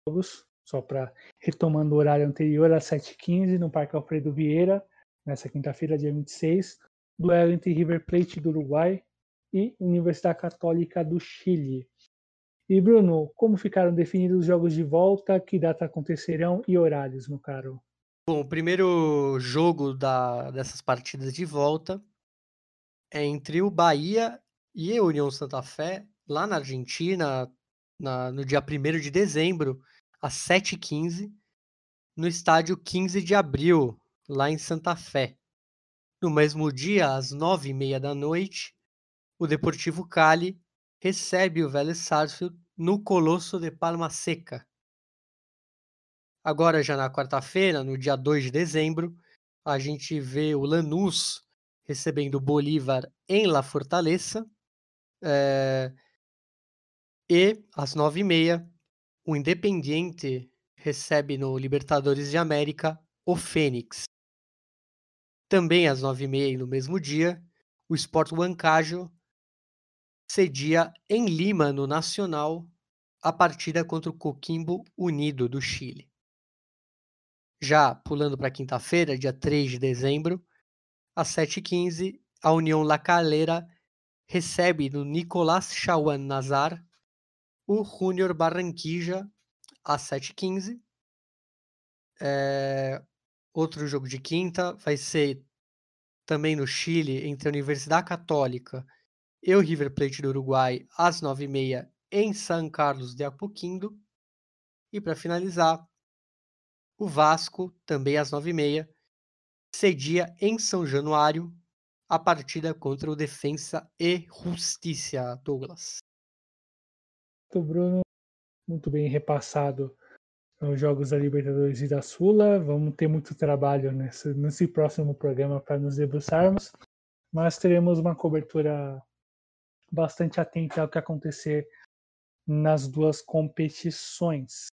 A: jogos, só para retomando o horário anterior, às 7h15, no Parque Alfredo Vieira, nessa quinta-feira, dia 26, duelo entre River Plate do Uruguai e Universidade Católica do Chile. E Bruno, como ficaram definidos os jogos de volta, que data acontecerão e horários, meu caro?
B: Bom, o primeiro jogo da, dessas partidas de volta é entre o Bahia e a União Santa Fé, lá na Argentina, na, no dia 1 de dezembro, às 7h15, no estádio 15 de abril, lá em Santa Fé. No mesmo dia, às 9h30 da noite, o Deportivo Cali recebe o Vélez Sarsfield no Colosso de Palma Seca. Agora, já na quarta-feira, no dia 2 de dezembro, a gente vê o Lanús recebendo o Bolívar em La Fortaleza. É, e às nove e meia, o Independiente recebe no Libertadores de América o Fênix. Também às nove e meia no mesmo dia, o Sport Huancajo cedia em Lima, no Nacional, a partida contra o Coquimbo Unido do Chile. Já pulando para quinta-feira, dia 3 de dezembro, às 7h15, a União La Calera recebe no Nicolás Chawan Nazar o Júnior Barranquilla às 7h15. É, outro jogo de quinta vai ser também no Chile, entre a Universidade Católica e o River Plate do Uruguai, às 9h30 em São Carlos de Apoquindo. E para finalizar, o Vasco, também às 9h30, cedia em São Januário a partida contra o Defensa e Justiça, Douglas.
A: Bruno, muito bem repassado os jogos da Libertadores e da Sula. Vamos ter muito trabalho nesse, nesse próximo programa para nos debruçarmos, mas teremos uma cobertura bastante atenta ao que acontecer nas duas competições.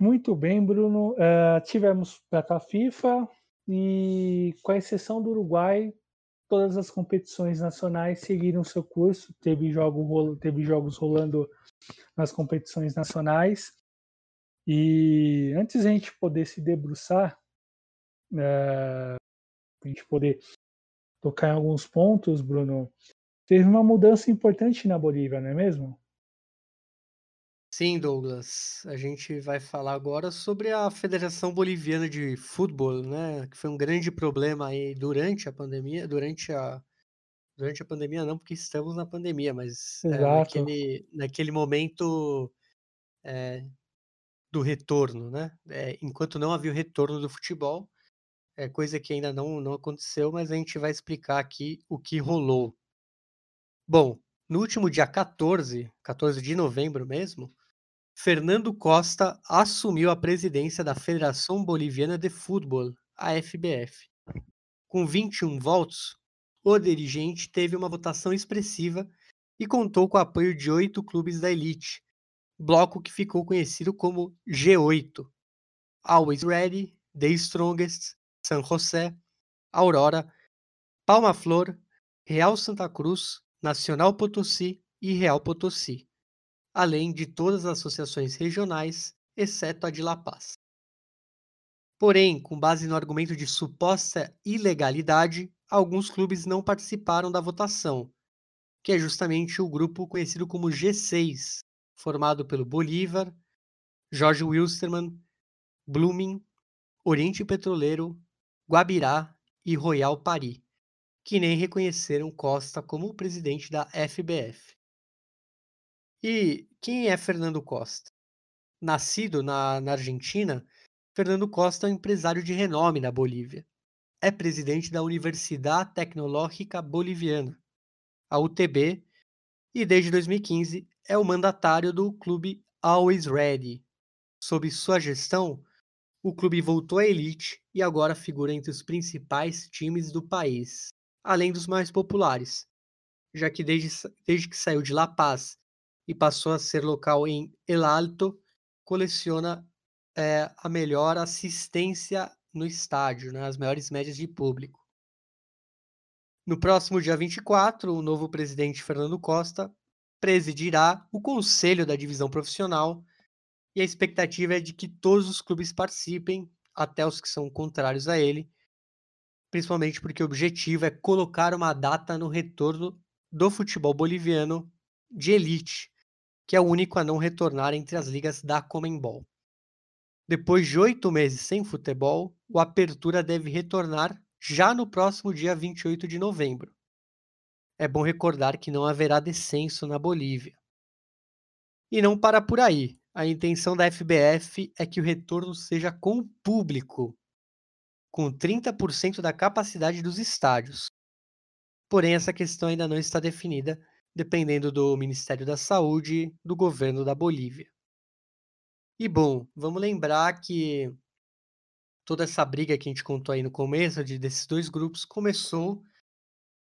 A: Muito bem, Bruno. Uh, tivemos data FIFA e, com a exceção do Uruguai, todas as competições nacionais seguiram seu curso. Teve, jogo, teve jogos rolando nas competições nacionais. E antes a gente poder se debruçar, é, a gente poder tocar em alguns pontos, Bruno, teve uma mudança importante na Bolívia, não é mesmo?
B: Sim, Douglas. A gente vai falar agora sobre a Federação Boliviana de Futebol, né? Que foi um grande problema aí durante a pandemia, durante a durante a pandemia não, porque estamos na pandemia, mas é, naquele, naquele momento é, do retorno, né? É, enquanto não havia o retorno do futebol, é coisa que ainda não, não aconteceu, mas a gente vai explicar aqui o que rolou. Bom, no último dia 14, 14 de novembro mesmo, Fernando Costa assumiu a presidência da Federação Boliviana de Futebol, a FBF. Com 21 votos, o dirigente teve uma votação expressiva e contou com o apoio de oito clubes da elite, bloco que ficou conhecido como G8. Always Ready, The Strongest, San José, Aurora, Palma Flor, Real Santa Cruz, Nacional Potosí e Real Potosí, além de todas as associações regionais, exceto a de La Paz. Porém, com base no argumento de suposta ilegalidade, alguns clubes não participaram da votação, que é justamente o grupo conhecido como G6, formado pelo Bolívar, Jorge Wilstermann, Blooming, Oriente Petroleiro, Guabirá e Royal Paris, que nem reconheceram Costa como presidente da FBF. E quem é Fernando Costa? Nascido na, na Argentina, Fernando Costa é um empresário de renome na Bolívia. É presidente da Universidade Tecnológica Boliviana, a UTB, e desde 2015 é o mandatário do clube Always Ready. Sob sua gestão, o clube voltou à elite e agora figura entre os principais times do país, além dos mais populares, já que desde, desde que saiu de La Paz e passou a ser local em El Alto, coleciona é, a melhor assistência no estádio, né, as maiores médias de público. No próximo dia 24, o novo presidente Fernando Costa presidirá o conselho da divisão profissional e a expectativa é de que todos os clubes participem, até os que são contrários a ele, principalmente porque o objetivo é colocar uma data no retorno do futebol boliviano de elite, que é o único a não retornar entre as ligas da Comembol. Depois de oito meses sem futebol, o Apertura deve retornar já no próximo dia 28 de novembro. É bom recordar que não haverá descenso na Bolívia. E não para por aí. A intenção da FBF é que o retorno seja com o público, com 30% da capacidade dos estádios. Porém, essa questão ainda não está definida, dependendo do Ministério da Saúde e do governo da Bolívia. E bom, vamos lembrar que toda essa briga que a gente contou aí no começo de, desses dois grupos começou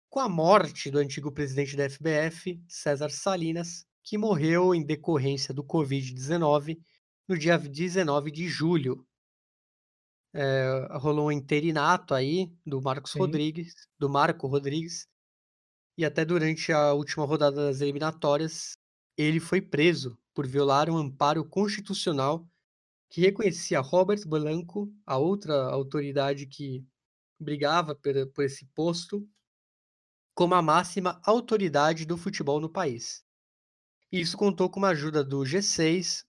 B: com a morte do antigo presidente da FBF, César Salinas, que morreu em decorrência do Covid-19 no dia 19 de julho. É, rolou um interinato aí do Marcos Sim. Rodrigues, do Marco Rodrigues, e até durante a última rodada das eliminatórias, ele foi preso por violar um amparo constitucional que reconhecia Robert Blanco, a outra autoridade que brigava por, por esse posto, como a máxima autoridade do futebol no país. Isso contou com uma ajuda do G6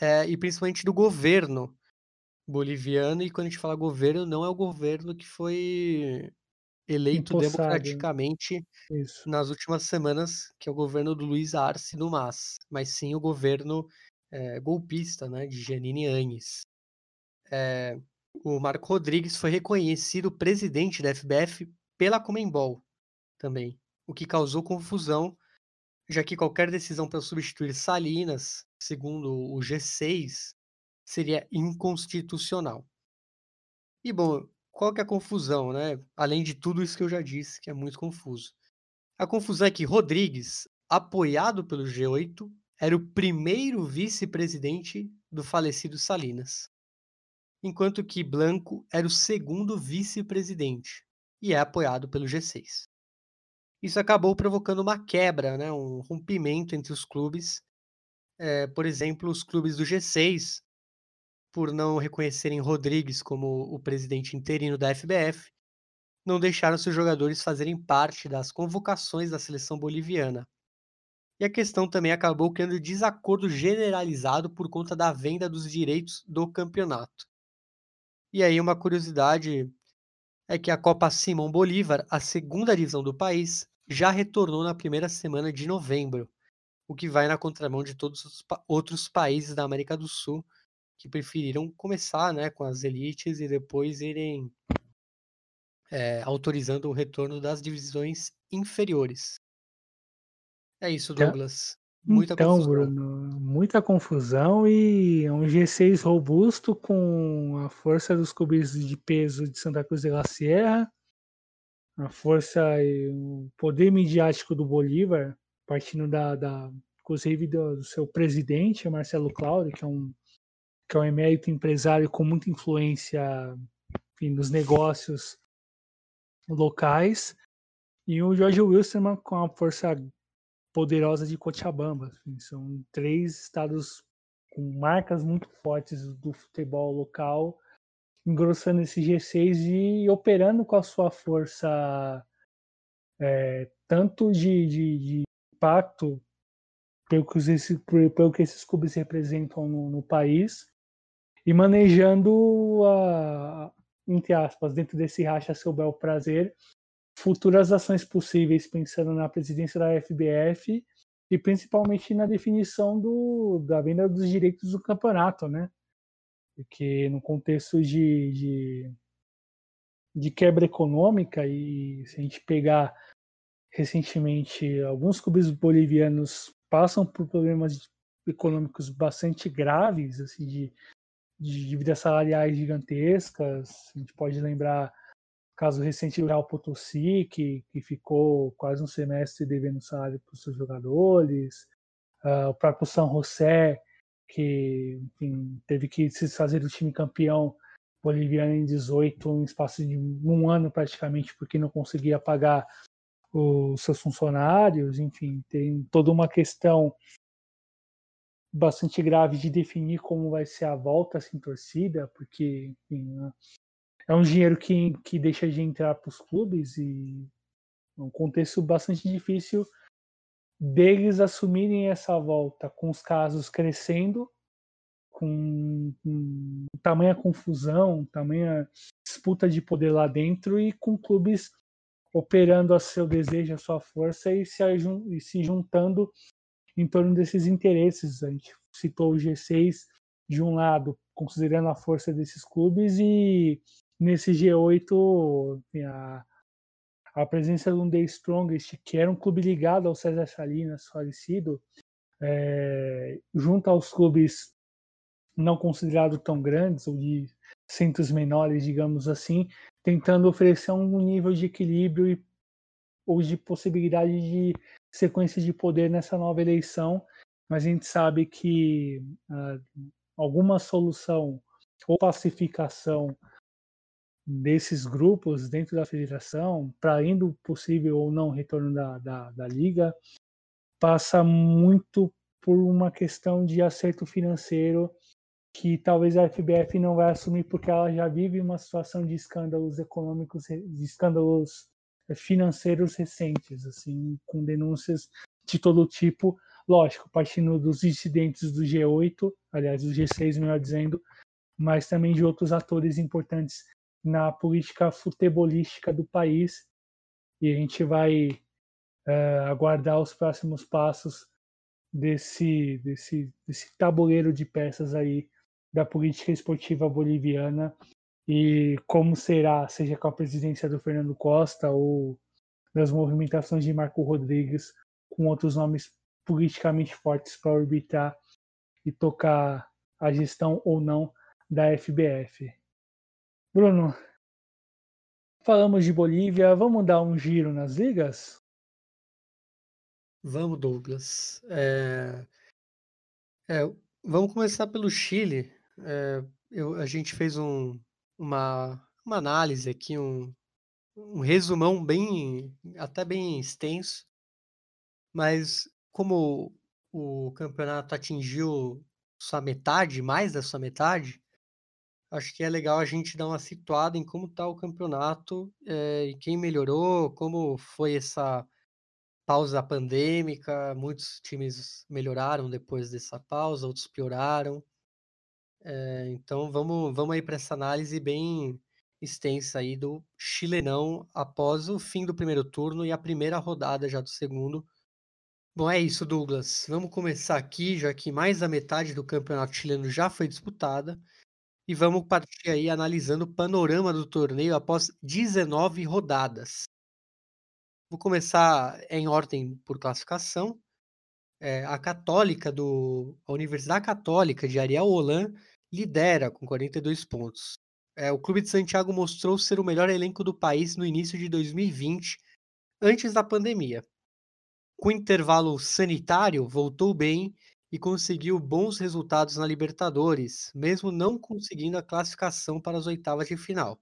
B: é, e principalmente do governo boliviano. E quando a gente fala governo, não é o governo que foi eleito Empossado, democraticamente nas últimas semanas, que é o governo do Luiz Arce no MAS, mas sim o governo é, golpista né, de Janine Anes. É, o Marco Rodrigues foi reconhecido presidente da FBF pela Comembol também, o que causou confusão já que qualquer decisão para substituir Salinas, segundo o G6, seria inconstitucional. E bom, qual que é a confusão, né? Além de tudo isso que eu já disse, que é muito confuso. A confusão é que Rodrigues, apoiado pelo G8, era o primeiro vice-presidente do falecido Salinas, enquanto que Blanco era o segundo vice-presidente e é apoiado pelo G6. Isso acabou provocando uma quebra, né, um rompimento entre os clubes. É, por exemplo, os clubes do G6, por não reconhecerem Rodrigues como o presidente interino da FBF, não deixaram seus jogadores fazerem parte das convocações da seleção boliviana. E a questão também acabou criando desacordo generalizado por conta da venda dos direitos do campeonato. E aí, uma curiosidade é que a Copa Simão Bolívar, a segunda divisão do país, já retornou na primeira semana de novembro, o que vai na contramão de todos os pa outros países da América do Sul que preferiram começar né, com as elites e depois irem é, autorizando o retorno das divisões inferiores. É isso, Douglas. Muita
A: então,
B: confusão.
A: Bruno, muita confusão e um G6 robusto com a força dos clubes de peso de Santa Cruz de la Sierra, a força e o poder midiático do Bolívar, partindo da, da inclusive do, do, seu presidente, Marcelo Cláudio, que é um que é um emérito empresário com muita influência enfim, nos negócios locais, e o George Wilstermann com a força poderosa de Cochabamba. Assim, são três estados com marcas muito fortes do futebol local, engrossando esse G6 e operando com a sua força é, tanto de, de, de, impacto pelo que, esses, pelo que esses clubes representam no, no país e manejando a, entre aspas, dentro desse racha seu bel prazer, futuras ações possíveis pensando na presidência da FBF e principalmente na definição do, da venda dos direitos do campeonato, né? Porque no contexto de, de, de quebra econômica e se a gente pegar recentemente alguns clubes bolivianos passam por problemas econômicos bastante graves, assim, de, de dívidas salariais gigantescas. A gente pode lembrar caso recente do Real Potosí, que, que ficou quase um semestre devendo salário para os seus jogadores, uh, o próprio São José, que enfim, teve que se fazer do time campeão boliviano em 18, em espaço de um ano praticamente, porque não conseguia pagar os seus funcionários, enfim, tem toda uma questão bastante grave de definir como vai ser a volta sem torcida, porque enfim, né, é um dinheiro que, que deixa de entrar para os clubes e é um contexto bastante difícil deles assumirem essa volta com os casos crescendo, com, com tamanha confusão, tamanha disputa de poder lá dentro e com clubes operando a seu desejo, a sua força e se, e se juntando em torno desses interesses. A gente citou o G6 de um lado, considerando a força desses clubes, e nesse G8 a, a presença do The Strongest, que era um clube ligado ao César Salinas, falecido, é, junto aos clubes não considerados tão grandes, ou de centros menores, digamos assim, tentando oferecer um nível de equilíbrio e, ou de possibilidade de sequência de poder nessa nova eleição, mas a gente sabe que uh, alguma solução ou pacificação desses grupos dentro da federação, para indo possível ou não retorno da, da, da liga, passa muito por uma questão de acerto financeiro que talvez a FBF não vai assumir porque ela já vive uma situação de escândalos econômicos, de escândalos financeiros recentes, assim, com denúncias de todo tipo, lógico, partindo dos incidentes do G8, aliás, do G6, melhor dizendo, mas também de outros atores importantes na política futebolística do país. E a gente vai uh, aguardar os próximos passos desse, desse, desse tabuleiro de peças aí da política esportiva boliviana e como será, seja com a presidência do Fernando Costa ou das movimentações de Marco Rodrigues com outros nomes politicamente fortes para orbitar e tocar a gestão ou não da FBF. Bruno, falamos de Bolívia, vamos dar um giro nas ligas?
B: Vamos, Douglas. É... É, vamos começar pelo Chile. É, eu, a gente fez um, uma, uma análise aqui, um, um resumão bem, até bem extenso, mas como o campeonato atingiu sua metade, mais da sua metade, acho que é legal a gente dar uma situada em como está o campeonato, é, e quem melhorou, como foi essa pausa pandêmica, muitos times melhoraram depois dessa pausa, outros pioraram. É, então vamos, vamos aí para essa análise bem extensa aí do chilenão após o fim do primeiro turno e a primeira rodada já do segundo, Bom, é isso, Douglas. Vamos começar aqui, já que mais da metade do campeonato chileno já foi disputada. E vamos partir aí analisando o panorama do torneio após 19 rodadas. Vou começar em ordem por classificação. É, a Católica do. A Universidade Católica de Ariel Holan lidera com 42 pontos. É, o Clube de Santiago mostrou ser o melhor elenco do país no início de 2020, antes da pandemia. Com intervalo sanitário, voltou bem e conseguiu bons resultados na Libertadores, mesmo não conseguindo a classificação para as oitavas de final.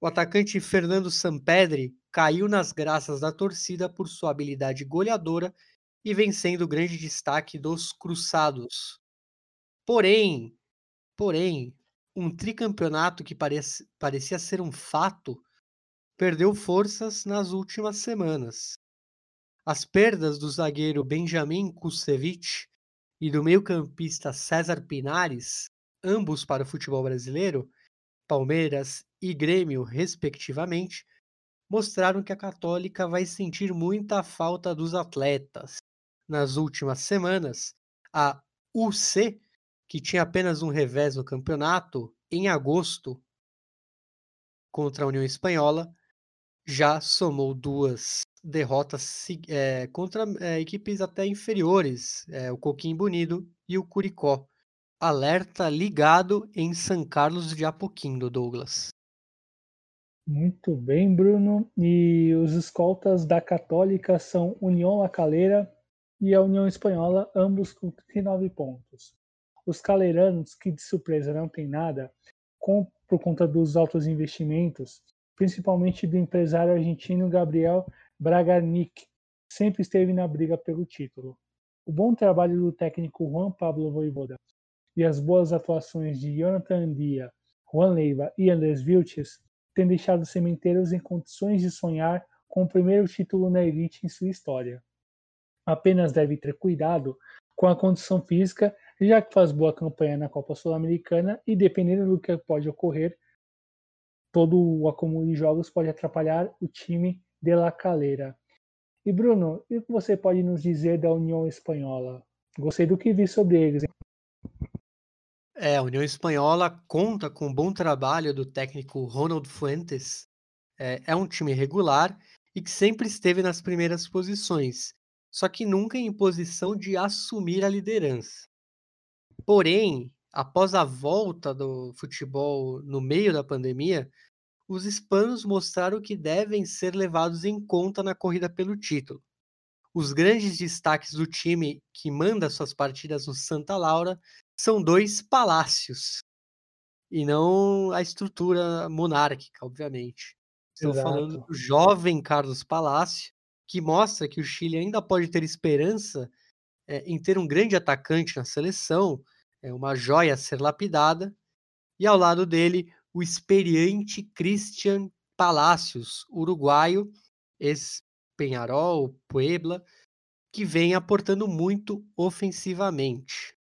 B: O atacante Fernando Sampedri caiu nas graças da torcida por sua habilidade goleadora e vencendo o grande destaque dos Cruzados. Porém, porém, um tricampeonato que parece, parecia ser um fato perdeu forças nas últimas semanas. As perdas do zagueiro Benjamin Kusevich e do meio-campista César Pinares, ambos para o futebol brasileiro, Palmeiras e Grêmio, respectivamente, mostraram que a Católica vai sentir muita falta dos atletas. Nas últimas semanas, a UC, que tinha apenas um revés no campeonato, em agosto, contra a União Espanhola, já somou duas derrotas é, contra é, equipes até inferiores, é, o Coquim Bonito e o Curicó. Alerta ligado em São Carlos de Apoquindo, Douglas.
A: Muito bem, Bruno. E os escoltas da Católica são União La Calera e a União Espanhola, ambos com 39 pontos. Os caleiranos, que de surpresa não tem nada, com, por conta dos altos investimentos, principalmente do empresário argentino Gabriel Bragarnik sempre esteve na briga pelo título. O bom trabalho do técnico Juan Pablo Voivoda e as boas atuações de Jonathan Dia, Juan Leiva e Andrés Vilches têm deixado os cementeiros em condições de sonhar com o primeiro título na elite em sua história. Apenas deve ter cuidado com a condição física, já que faz boa campanha na Copa Sul-Americana e, dependendo do que pode ocorrer, todo o acúmulo de jogos pode atrapalhar o time de La Calera. E Bruno, o que você pode nos dizer da União Espanhola? Gostei do que vi sobre eles.
B: É, a União Espanhola conta com um bom trabalho do técnico Ronald Fuentes. É, é um time regular e que sempre esteve nas primeiras posições, só que nunca em posição de assumir a liderança. Porém, após a volta do futebol no meio da pandemia, os hispanos mostraram que devem ser levados em conta na corrida pelo título. Os grandes destaques do time que manda suas partidas no Santa Laura são dois palácios e não a estrutura monárquica, obviamente. Estou Exato. falando do jovem Carlos Palácio, que mostra que o Chile ainda pode ter esperança é, em ter um grande atacante na seleção, é uma joia a ser lapidada, e ao lado dele o experiente Christian Palacios, uruguaio, ex-Penharol, Puebla, que vem aportando muito ofensivamente.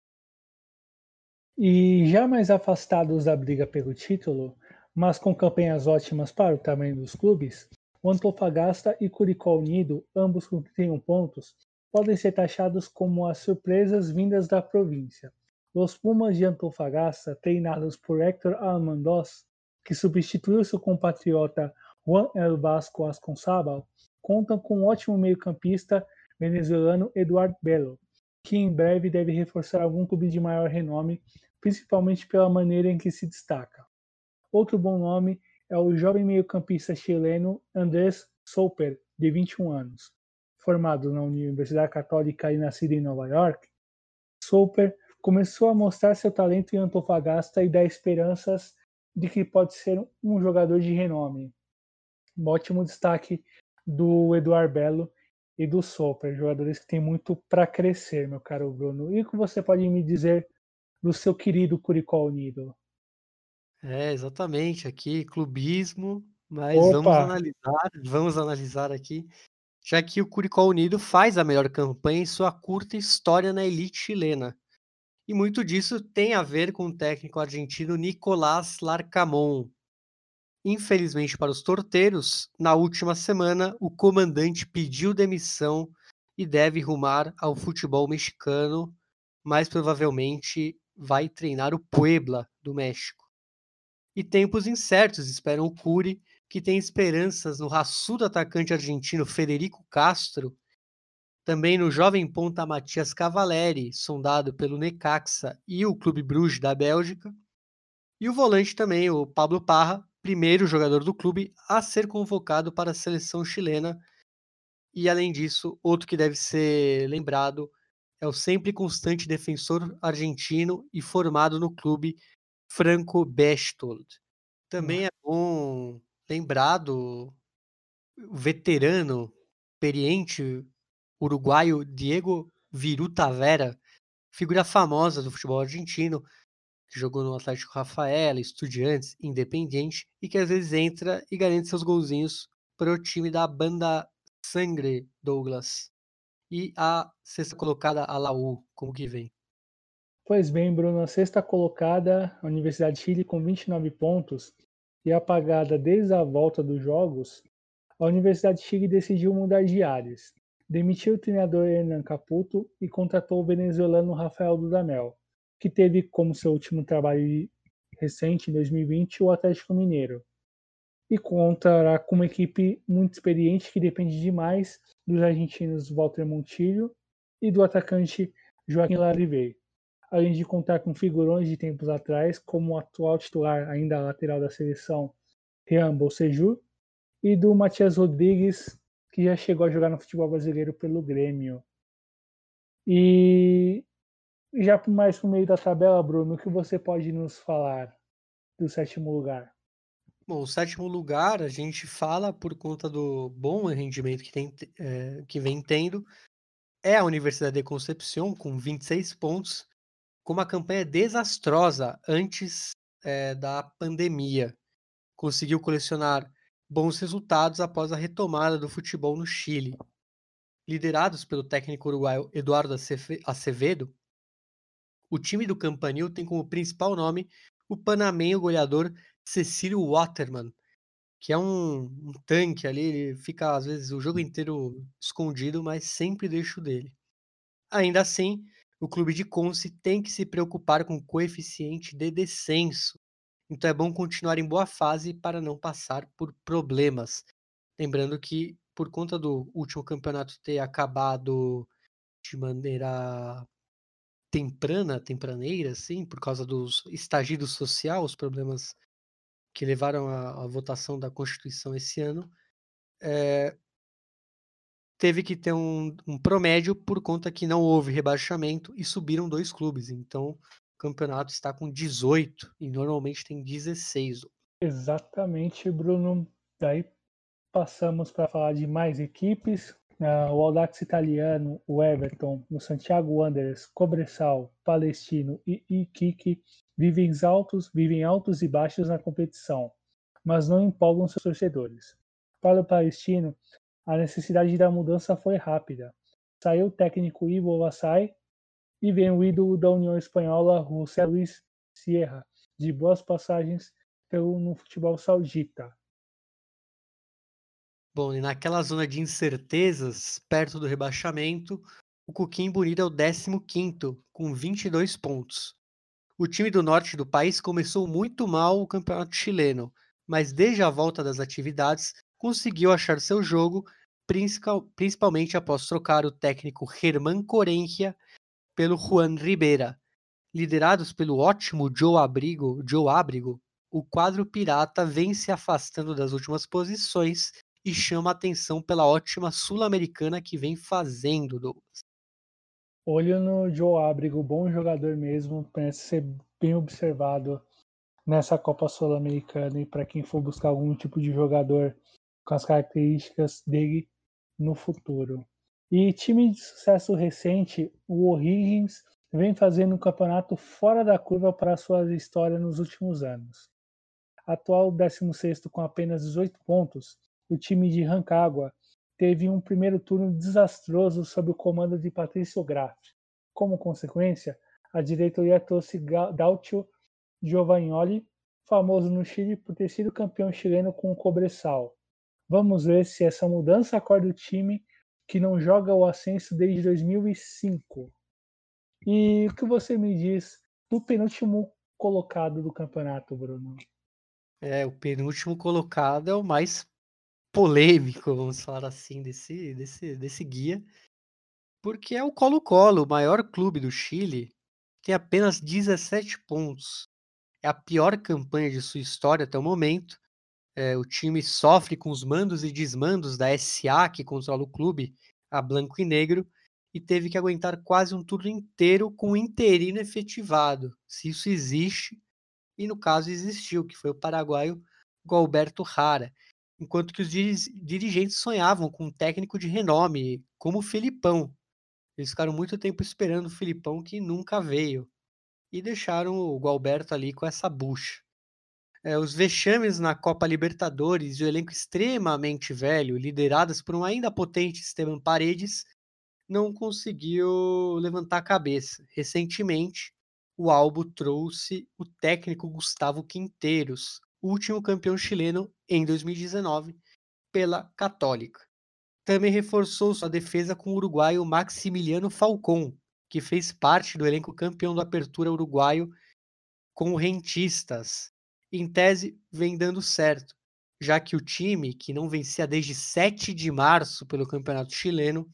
A: E já mais afastados da briga pelo título, mas com campanhas ótimas para o tamanho dos clubes, o Antofagasta e Curicó Unido, ambos com 31 pontos, podem ser taxados como as surpresas vindas da província. Os Pumas de Antofagasta, treinados por Héctor Almandoz, que substituiu seu compatriota Juan El Vasco Asconzábal, contam com um ótimo meio-campista venezuelano Eduardo Belo, que em breve deve reforçar algum clube de maior renome, principalmente pela maneira em que se destaca. Outro bom nome é o jovem meio-campista chileno Andrés Soper, de 21 anos. Formado na Universidade Católica e nascido em Nova York, Soper começou a mostrar seu talento em Antofagasta e dar esperanças de que pode ser um jogador de renome. Um ótimo destaque do Eduardo Belo e do Soper, jogadores que têm muito para crescer, meu caro Bruno. E o que você pode me dizer do seu querido Curicó Unido?
B: É, exatamente, aqui clubismo, mas Opa. vamos analisar, vamos analisar aqui, já que o Curicó Unido faz a melhor campanha em sua curta história na elite chilena. E muito disso tem a ver com o técnico argentino Nicolás Larcamon. Infelizmente para os torteiros, na última semana o comandante pediu demissão e deve rumar ao futebol mexicano, mais provavelmente vai treinar o Puebla do México. E tempos incertos esperam o Curi, que tem esperanças no raçudo atacante argentino Federico Castro, também no jovem ponta Matias Cavaleri, sondado pelo Necaxa e o Clube Bruges da Bélgica, e o volante também, o Pablo Parra, primeiro jogador do clube a ser convocado para a seleção chilena. E além disso, outro que deve ser lembrado é o sempre constante defensor argentino e formado no clube Franco Bestold. Também é bom lembrado veterano, experiente uruguaio Diego Viru Tavera, figura famosa do futebol argentino, que jogou no Atlético Rafaela, Estudiantes, Independiente e que às vezes entra e garante seus golzinhos para o time da banda Sangre Douglas. E a sexta colocada, a Laú, como que vem?
A: Pois bem, Bruno, a sexta colocada, a Universidade de Chile com 29 pontos e apagada desde a volta dos jogos, a Universidade de Chile decidiu mudar de áreas. Demitiu o treinador Hernan Caputo e contratou o venezuelano Rafael Dudamel que teve como seu último trabalho recente, em 2020, o Atlético Mineiro. E contará com uma equipe muito experiente que depende demais dos argentinos Walter Montilho e do atacante Joaquim Larivei, além de contar com figurões de tempos atrás, como o atual titular, ainda lateral da seleção, Rian Bolsejur, e do Matias Rodrigues, que já chegou a jogar no futebol brasileiro pelo Grêmio. E já mais para o meio da tabela, Bruno, o que você pode nos falar do sétimo lugar?
B: Bom, o sétimo lugar a gente fala por conta do bom rendimento que, tem, é, que vem tendo. É a Universidade de Concepción, com 26 pontos, com uma campanha desastrosa antes é, da pandemia. Conseguiu colecionar bons resultados após a retomada do futebol no Chile. Liderados pelo técnico uruguaio Eduardo Acevedo, o time do Campanil tem como principal nome o panamenho goleador Cecílio Waterman, que é um, um, tanque ali, ele fica às vezes o jogo inteiro escondido, mas sempre deixa o dele. Ainda assim, o clube de Conce tem que se preocupar com o coeficiente de descenso, então é bom continuar em boa fase para não passar por problemas. Lembrando que, por conta do último campeonato ter acabado de maneira temprana, tempraneira, assim, por causa dos estagidos social, os problemas que levaram à, à votação da Constituição esse ano, é, teve que ter um, um, promédio por conta que não houve rebaixamento e subiram dois clubes. Então, campeonato está com 18 e normalmente tem 16.
A: Exatamente, Bruno. Daí passamos para falar de mais equipes. Uh, o Audax Italiano, o Everton, o Santiago Wanderers, Cobressal, Palestino e Iquique vivem altos, vivem altos e baixos na competição, mas não empolgam seus torcedores. Para o Palestino, a necessidade da mudança foi rápida. Saiu o técnico Ivo Vassai e vem o ídolo da União Espanhola, José Luis Sierra, de boas passagens pelo, no futebol saudita.
B: Bom, e naquela zona de incertezas, perto do rebaixamento, o Coquim Bonito é o 15º, com 22 pontos. O time do norte do país começou muito mal o campeonato chileno, mas desde a volta das atividades conseguiu achar seu jogo, principalmente após trocar o técnico Germán Corenja pelo Juan Ribeira. Liderados pelo ótimo Joe Abrigo, Joe Abrigo, o quadro pirata vem se afastando das últimas posições e chama atenção pela ótima sul-americana que vem fazendo, Douglas.
A: Olho no Joe Abrigo, bom jogador mesmo, parece ser bem observado nessa Copa Sul-Americana e para quem for buscar algum tipo de jogador com as características dele no futuro. E time de sucesso recente, o O'Higgins vem fazendo um campeonato fora da curva para sua história nos últimos anos. Atual 16 com apenas 18 pontos, o time de Rancagua teve um primeiro turno desastroso sob o comando de Patrício Graf. Como consequência, a diretoria trouxe Dautio Giovagnoli, famoso no Chile por ter sido campeão chileno com o Cobressal. Vamos ver se essa mudança acorda o time que não joga o ascenso desde 2005. E o que você me diz do penúltimo colocado do campeonato, Bruno?
B: É, o penúltimo colocado é o mais polêmico, vamos falar assim, desse, desse, desse guia, porque é o Colo-Colo, o maior clube do Chile, tem apenas 17 pontos. É a pior campanha de sua história até o momento. É, o time sofre com os mandos e desmandos da SA, que controla o clube, a Blanco e Negro, e teve que aguentar quase um turno inteiro com o interino efetivado, se isso existe, e no caso existiu, que foi o paraguaio Galberto Rara, enquanto que os dirigentes sonhavam com um técnico de renome, como o Filipão. Eles ficaram muito tempo esperando o Filipão, que nunca veio, e deixaram o Galberto ali com essa bucha. É, os vexames na Copa Libertadores e o elenco extremamente velho, liderados por um ainda potente Esteban Paredes, não conseguiu levantar a cabeça. Recentemente, o Albo trouxe o técnico Gustavo Quinteiros, último campeão chileno em 2019 pela Católica. Também reforçou sua defesa com o uruguaio Maximiliano Falcon, que fez parte do elenco campeão do Apertura uruguaio com o Rentistas. Em tese, vem dando certo, já que o time, que não vencia desde 7 de março pelo Campeonato Chileno,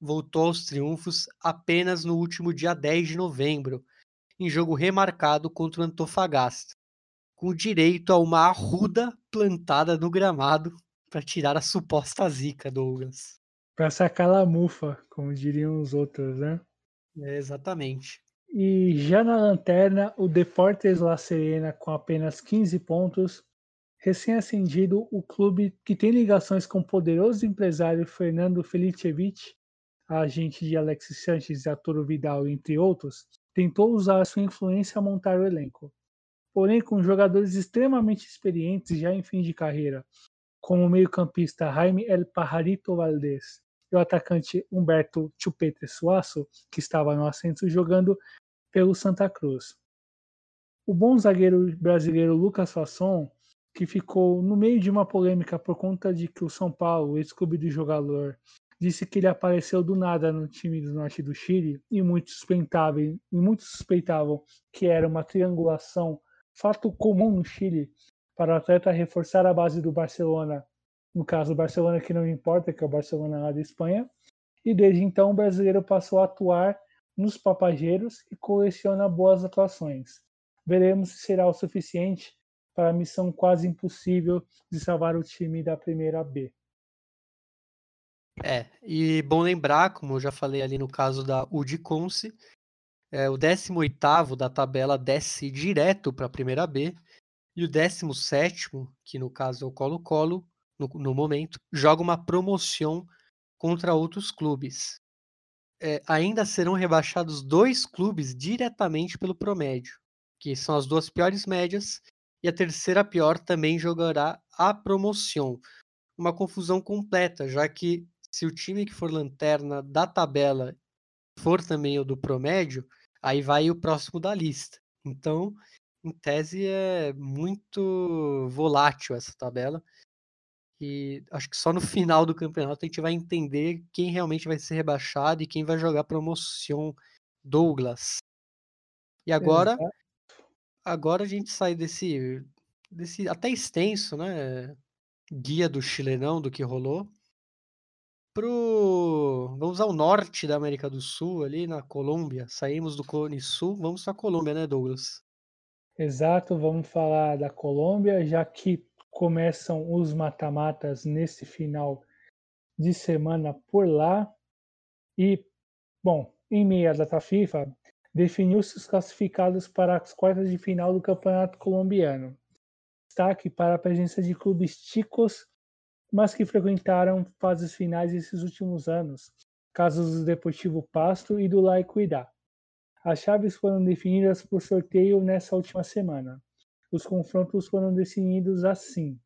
B: voltou aos triunfos apenas no último dia 10 de novembro, em jogo remarcado contra o Antofagasta, com direito a uma arruda plantada no gramado para tirar a suposta zica, Douglas.
A: Para sacar a mufa, como diriam os outros, né?
B: É, exatamente.
A: E já na lanterna, o Deportes La Serena com apenas 15 pontos. Recém-ascendido, o clube que tem ligações com o poderoso empresário Fernando Felicevic agente de Alexis Sanches e Arturo Vidal, entre outros, tentou usar sua influência a montar o elenco. Porém, com jogadores extremamente experientes já em fim de carreira, como o meio-campista Jaime El Pajarito Valdés e o atacante Humberto Chupete Suaço, que estava no ascenso jogando pelo Santa Cruz. O bom zagueiro brasileiro Lucas Fasson, que ficou no meio de uma polêmica por conta de que o São Paulo, ex-clube do jogador, disse que ele apareceu do nada no time do norte do Chile e muitos suspeitavam, e muitos suspeitavam que era uma triangulação, fato comum no Chile, para o atleta reforçar a base do Barcelona, no caso o Barcelona que não importa, que é o Barcelona lá da Espanha, e desde então o brasileiro passou a atuar nos papageiros e coleciona boas atuações. Veremos se será o suficiente para a missão quase impossível de salvar o time da primeira B.
B: É, e bom lembrar, como eu já falei ali no caso da Udiconce, é, o 18º da tabela desce direto para a primeira B, e o 17º, que no caso é o Colo-Colo, no, no, momento, joga uma promoção contra outros clubes. É, ainda serão rebaixados dois clubes diretamente pelo promédio, que são as duas piores médias, e a terceira pior também jogará a promoção. Uma confusão completa, já que se o time que for lanterna da tabela for também o do promédio, aí vai o próximo da lista. Então, em tese, é muito volátil essa tabela. E acho que só no final do campeonato a gente vai entender quem realmente vai ser rebaixado e quem vai jogar promoção Douglas. E agora, agora a gente sai desse, desse até extenso, né? Guia do chilenão do que rolou pro. Vamos ao norte da América do Sul, ali na Colômbia. Saímos do Cone Sul, vamos para a Colômbia, né, Douglas?
A: Exato, vamos falar da Colômbia, já que começam os mata-matas nesse final de semana por lá. E, bom, em meia data FIFA, definiu-se os classificados para as quartas de final do Campeonato Colombiano. Destaque para a presença de clubes ticos mas que frequentaram fases finais esses últimos anos, casos do Deportivo Pasto e do La Equidad. As chaves foram definidas por sorteio nessa última semana. Os confrontos foram definidos assim.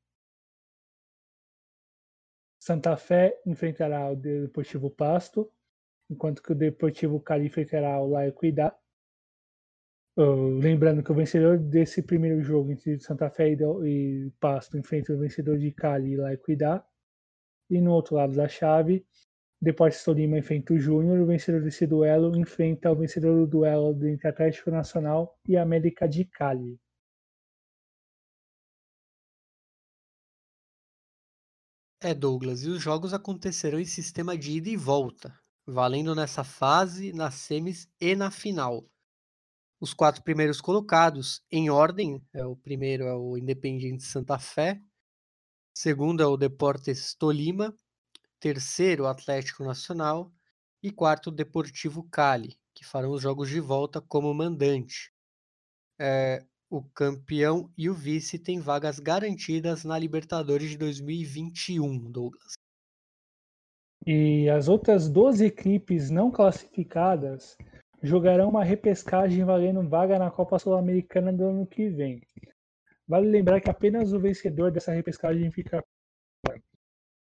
A: Santa Fé enfrentará o Deportivo Pasto, enquanto que o Deportivo Cali enfrentará o La Equidad. Uh, lembrando que o vencedor desse primeiro jogo entre Santa Fé e, Pasto enfrenta o vencedor de Cali e La Equidad. E no outro lado da chave, Deportes Tolima enfrenta o Júnior, o vencedor desse duelo enfrenta o vencedor do duelo entre Atlético Nacional e América de Cali.
B: É, Douglas, e os jogos acontecerão em sistema de ida e volta, valendo nessa fase, nas semis e na final. Os quatro primeiros colocados, em ordem, é o primeiro é o Independiente Santa Fé, segundo é o Deportes Tolima, terceiro o Atlético Nacional e quarto o Deportivo Cali, que farão os jogos de volta como mandante. É, o campeão e o vice têm vagas garantidas na Libertadores de 2021, Douglas.
A: E as outras 12 equipes não classificadas jogarão uma repescagem valendo vaga na Copa Sul-Americana do ano que vem. Vale lembrar que apenas o vencedor dessa repescagem fica.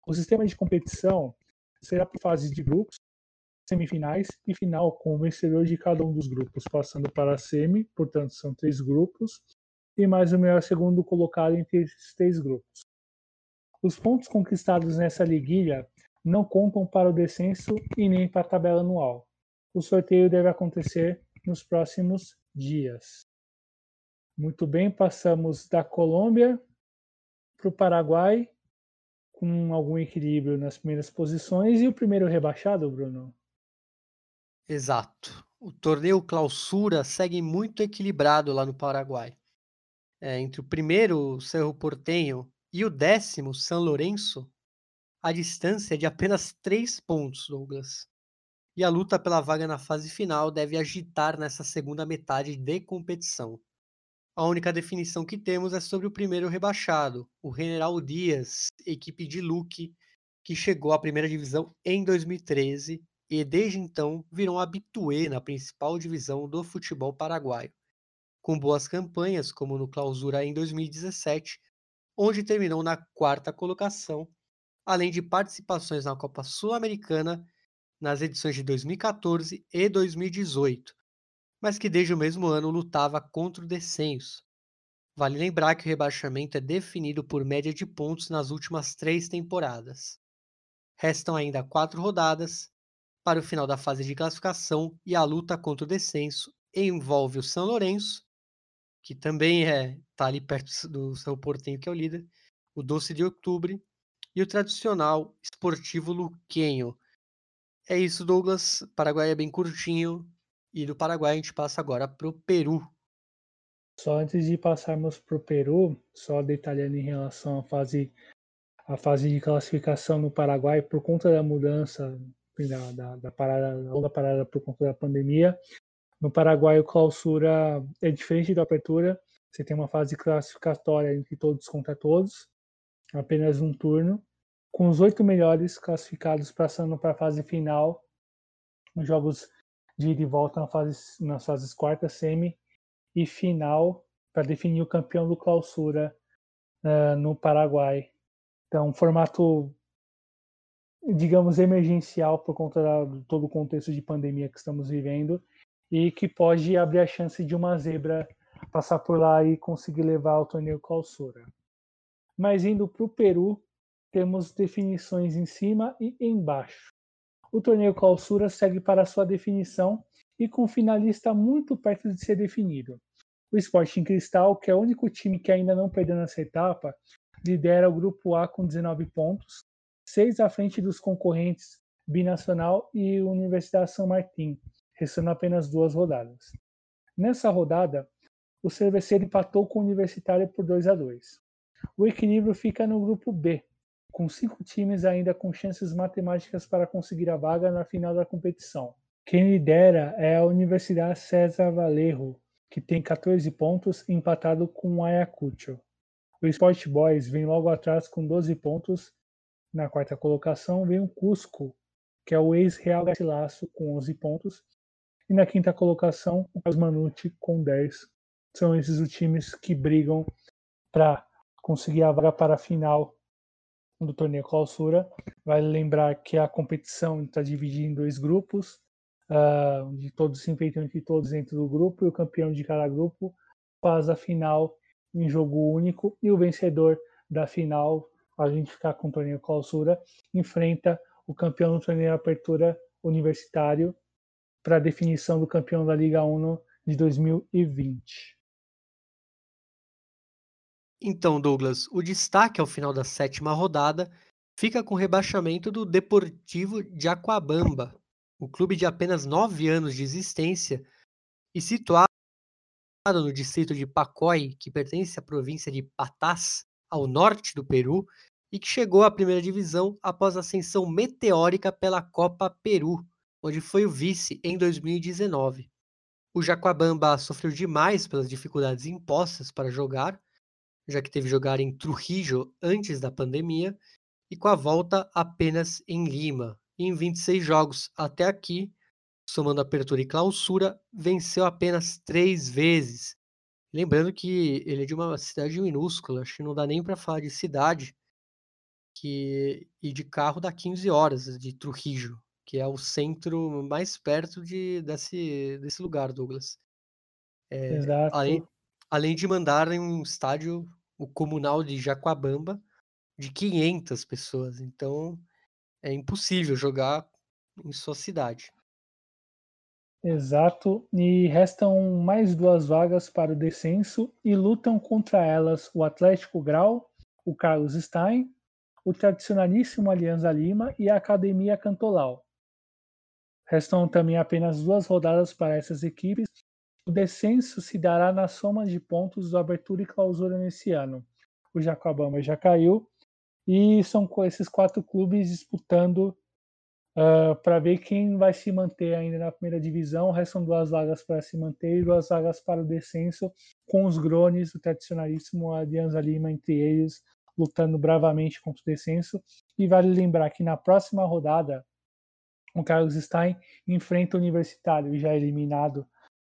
A: O sistema de competição será por fases de grupos, semifinais e final, com o vencedor de cada um dos grupos passando para a semi, portanto são três grupos, e mais o melhor segundo colocado entre esses três grupos. Os pontos conquistados nessa liguilha não contam para o descenso e nem para a tabela anual. O sorteio deve acontecer nos próximos dias. Muito bem, passamos da Colômbia para o Paraguai, com algum equilíbrio nas primeiras posições. E o primeiro rebaixado, Bruno?
B: Exato. O torneio clausura segue muito equilibrado lá no Paraguai. É, entre o primeiro, Cerro Portenho, e o décimo, São Lourenço, a distância é de apenas três pontos, Douglas. E a luta pela vaga na fase final deve agitar nessa segunda metade de competição. A única definição que temos é sobre o primeiro rebaixado, o General Dias, equipe de Luque, que chegou à primeira divisão em 2013 e desde então virou um habitué na principal divisão do futebol paraguaio, com boas campanhas, como no Clausura em 2017, onde terminou na quarta colocação, além de participações na Copa Sul-Americana nas edições de 2014 e 2018, mas que desde o mesmo ano lutava contra o descenso. Vale lembrar que o rebaixamento é definido por média de pontos nas últimas três temporadas. Restam ainda quatro rodadas para o final da fase de classificação e a luta contra o descenso envolve o São Lourenço, que também é tá ali perto do São Portenho, que é o líder, o Doce de Outubro e o tradicional Esportivo Luquenho. É isso, Douglas. Paraguai é bem curtinho. E do Paraguai a gente passa agora para o Peru.
A: Só antes de passarmos para o Peru, só detalhando em relação à fase, à fase de classificação no Paraguai, por conta da mudança da, da, da parada, da longa parada por conta da pandemia. No Paraguai, o clausura é diferente da apertura. Você tem uma fase classificatória entre todos contra todos, apenas um turno, com os oito melhores classificados passando para a fase final, nos jogos de ida e volta na fase, nas fases quarta, semi e final, para definir o campeão do clausura uh, no Paraguai. Então, um formato digamos, emergencial por conta de todo o contexto de pandemia que estamos vivendo e que pode abrir a chance de uma zebra passar por lá e conseguir levar ao torneio clausura. Mas indo para o Peru, temos definições em cima e embaixo. O torneio clausura segue para sua definição e com finalista muito perto de ser definido. O Sporting Cristal, que é o único time que ainda não perdeu nessa etapa, lidera o grupo A com 19 pontos, seis à frente dos concorrentes Binacional e Universidade São Martin, restando apenas duas rodadas. Nessa rodada, o Cerveceiro empatou com o Universitário por 2 a 2. O equilíbrio fica no grupo B, com cinco times ainda com chances matemáticas para conseguir a vaga na final da competição. Quem lidera é a Universidade César Valerro, que tem 14 pontos, empatado com o Ayacucho. O Sport Boys vem logo atrás com 12 pontos na quarta colocação vem o Cusco, que é o ex-Real Garcilaso, com 11 pontos. E na quinta colocação, o Carlos Manucci, com 10. São esses os times que brigam para conseguir a vaga para a final do torneio clausura. Vale lembrar que a competição está dividida em dois grupos, uh, de todos se enfrentam entre todos dentro do grupo, e o campeão de cada grupo faz a final em jogo único, e o vencedor da final a gente ficar com o torneio clausura, enfrenta o campeão do torneio Apertura Universitário para a definição do campeão da Liga 1 de 2020.
B: Então, Douglas, o destaque ao final da sétima rodada fica com o rebaixamento do Deportivo de Aquabamba, o clube de apenas nove anos de existência e situado no distrito de Pacói, que pertence à província de Patás, ao norte do Peru, e que chegou à primeira divisão após ascensão meteórica pela Copa Peru, onde foi o vice em 2019. O Jacuabamba sofreu demais pelas dificuldades impostas para jogar, já que teve jogar em Trujillo antes da pandemia, e com a volta apenas em Lima. Em 26 jogos até aqui, somando apertura e clausura, venceu apenas três vezes. Lembrando que ele é de uma cidade minúscula, acho que não dá nem para falar de cidade, que e de carro dá 15 horas de Trujillo, que é o centro mais perto de, desse, desse lugar, Douglas. É,
A: Exato.
B: Além, além de mandar em um estádio, o comunal de Jacuabamba, de 500 pessoas. Então, é impossível jogar em sua cidade.
A: Exato, e restam mais duas vagas para o descenso e lutam contra elas o Atlético Grau, o Carlos Stein o tradicionalíssimo Alianza Lima e a Academia Cantolau. Restam também apenas duas rodadas para essas equipes. O descenso se dará na soma de pontos do abertura e clausura nesse ano. O Jacobama já caiu e são esses quatro clubes disputando uh, para ver quem vai se manter ainda na primeira divisão. Restam duas vagas para se manter e duas vagas para o descenso, com os Grones, o tradicionalíssimo Alianza Lima entre eles, lutando bravamente contra o descenso. E vale lembrar que na próxima rodada, o Carlos Stein enfrenta o Universitário, já eliminado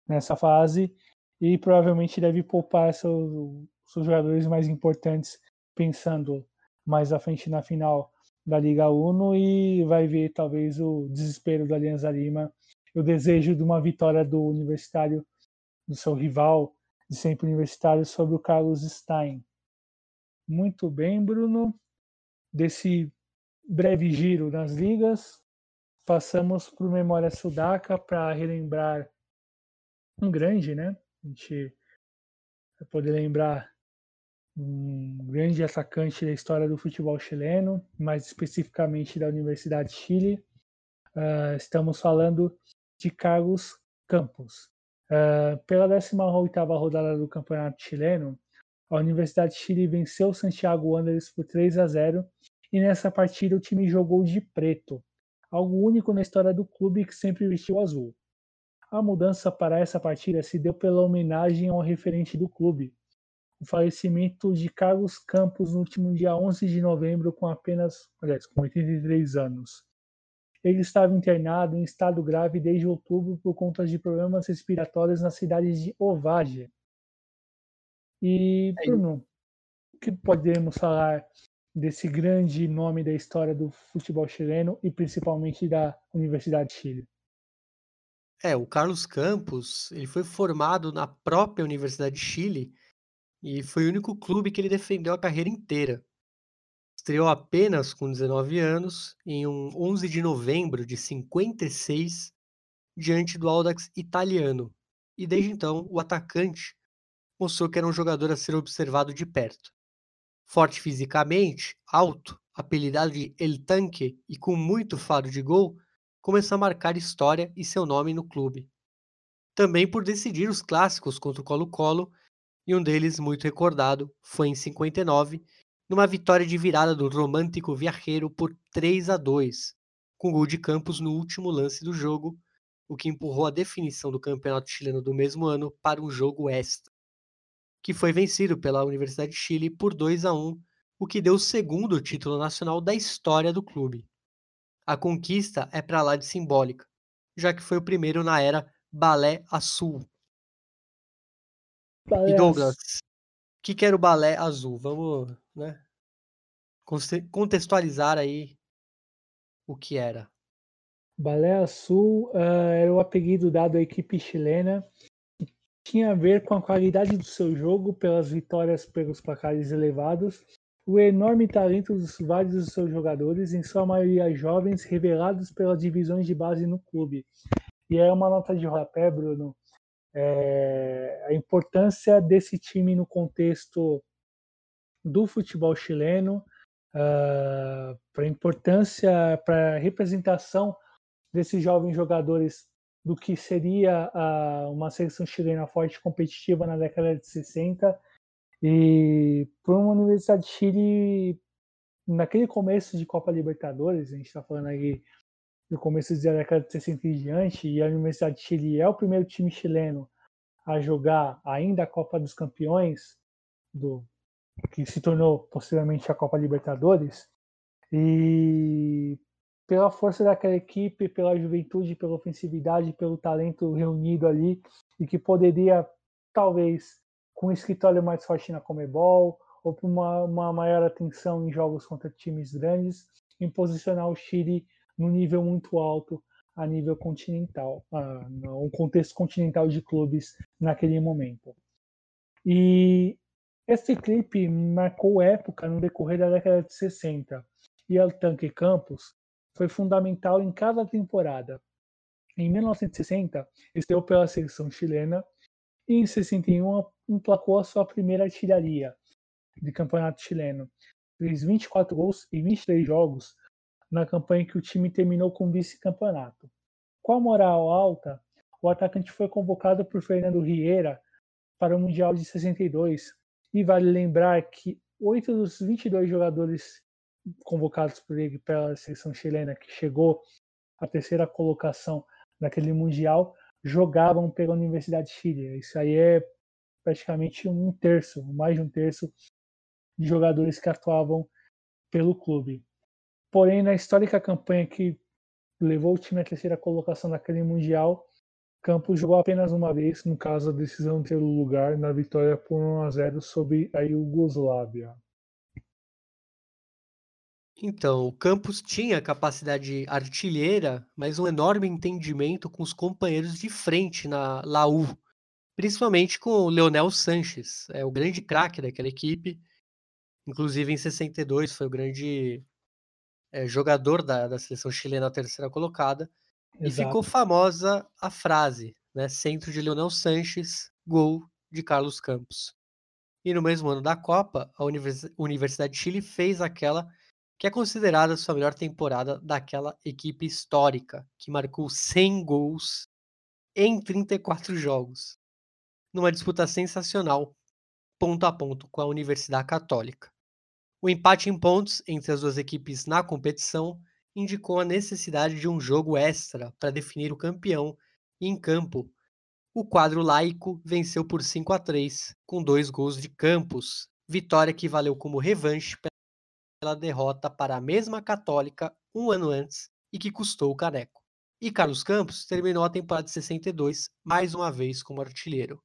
A: nessa fase, e provavelmente deve poupar seus, seus jogadores mais importantes, pensando mais à frente na final da Liga Uno, e vai ver talvez o desespero do Alianza Lima, o desejo de uma vitória do Universitário, do seu rival de sempre universitário, sobre o Carlos Stein. Muito bem, Bruno. Desse breve giro nas ligas, passamos para o Memória Sudaca para relembrar um grande, né? A gente vai poder lembrar um grande atacante da história do futebol chileno, mais especificamente da Universidade de Chile. Uh, estamos falando de Carlos Campos. Uh, pela 18ª rodada do Campeonato Chileno, a Universidade de Chile venceu o Santiago Wanderers por 3 a 0 e nessa partida o time jogou de preto, algo único na história do clube que sempre vestiu azul. A mudança para essa partida se deu pela homenagem ao referente do clube, o falecimento de Carlos Campos no último dia 11 de novembro com apenas, aliás, com 83 anos. Ele estava internado em estado grave desde outubro por conta de problemas respiratórios na cidade de Ovadia, e, Bruno, o que podemos falar desse grande nome da história do futebol chileno e principalmente da Universidade de Chile?
B: É, o Carlos Campos, ele foi formado na própria Universidade de Chile e foi o único clube que ele defendeu a carreira inteira. Estreou apenas com 19 anos em um 11 de novembro de 56 diante do Audax italiano. E desde então, o atacante mostrou que era um jogador a ser observado de perto. Forte fisicamente, alto, apelidado de El Tanque e com muito faro de gol, começou a marcar história e seu nome no clube. Também por decidir os clássicos contra o Colo-Colo, e um deles muito recordado foi em 59, numa vitória de virada do romântico Viajeiro por 3 a 2, com gol de Campos no último lance do jogo, o que empurrou a definição do campeonato chileno do mesmo ano para um jogo extra que foi vencido pela Universidade de Chile por 2 a 1, o que deu o segundo título nacional da história do clube. A conquista é para lá de simbólica, já que foi o primeiro na era Balé Azul. Balé e Douglas, o que, que era o Balé Azul? Vamos né, contextualizar aí o que era.
A: Balé Azul uh, era o apelido dado à equipe chilena tinha a ver com a qualidade do seu jogo pelas vitórias pelos placares elevados o enorme talento dos vários dos seus jogadores, em sua maioria jovens, revelados pelas divisões de base no clube. E é uma nota de rodapé, Bruno, é, a importância desse time no contexto do futebol chileno, uh, para a importância, para a representação desses jovens jogadores do que seria uh, uma seleção chilena forte e competitiva na década de 60 e para uma Universidade de Chile naquele começo de Copa Libertadores, a gente está falando aí do começo da década de 60 e diante, e a Universidade de Chile é o primeiro time chileno a jogar ainda a Copa dos Campeões, do que se tornou posteriormente a Copa Libertadores, e pela força daquela equipe, pela juventude, pela ofensividade, pelo talento reunido ali, e que poderia, talvez, com um escritório mais forte na Comebol, ou por uma, uma maior atenção em jogos contra times grandes, em posicionar o Chile no nível muito alto a nível continental, uh, no contexto continental de clubes naquele momento. E esse clipe marcou época no decorrer da década de 60 e El Tanque Campos foi fundamental em cada temporada. Em 1960, estreou pela seleção chilena e em 61 emplacou a sua primeira artilharia de campeonato chileno. Fez 24 gols em 23 jogos na campanha que o time terminou com vice-campeonato. Com a moral alta, o atacante foi convocado por Fernando Rieira para o Mundial de 62 e vale lembrar que oito dos 22 jogadores convocados por ele pela seleção chilena, que chegou à terceira colocação naquele Mundial, jogavam pela Universidade de Chile. Isso aí é praticamente um terço, mais de um terço de jogadores que atuavam pelo clube. Porém, na histórica campanha que levou o time à terceira colocação naquele Mundial, Campos jogou apenas uma vez, no caso a decisão ter lugar na vitória por 1 a 0 sobre a Iugoslávia.
B: Então, o Campos tinha capacidade artilheira, mas um enorme entendimento com os companheiros de frente na Laú, principalmente com o Leonel Sanches, é o grande craque daquela equipe. Inclusive em 62 foi o grande é, jogador da, da seleção chilena, a terceira colocada. Exato. E ficou famosa a frase, né? Centro de Leonel Sanches, gol de Carlos Campos. E no mesmo ano da Copa, a Universidade de Chile fez aquela que é considerada a sua melhor temporada daquela equipe histórica, que marcou 100 gols em 34 jogos, numa disputa sensacional, ponto a ponto com a Universidade Católica. O empate em pontos entre as duas equipes na competição indicou a necessidade de um jogo extra para definir o campeão em campo. O quadro laico venceu por 5 a 3, com dois gols de Campos, vitória que valeu como revanche pela derrota para a mesma Católica um ano antes e que custou o caneco. E Carlos Campos terminou a temporada de 62 mais uma vez como artilheiro.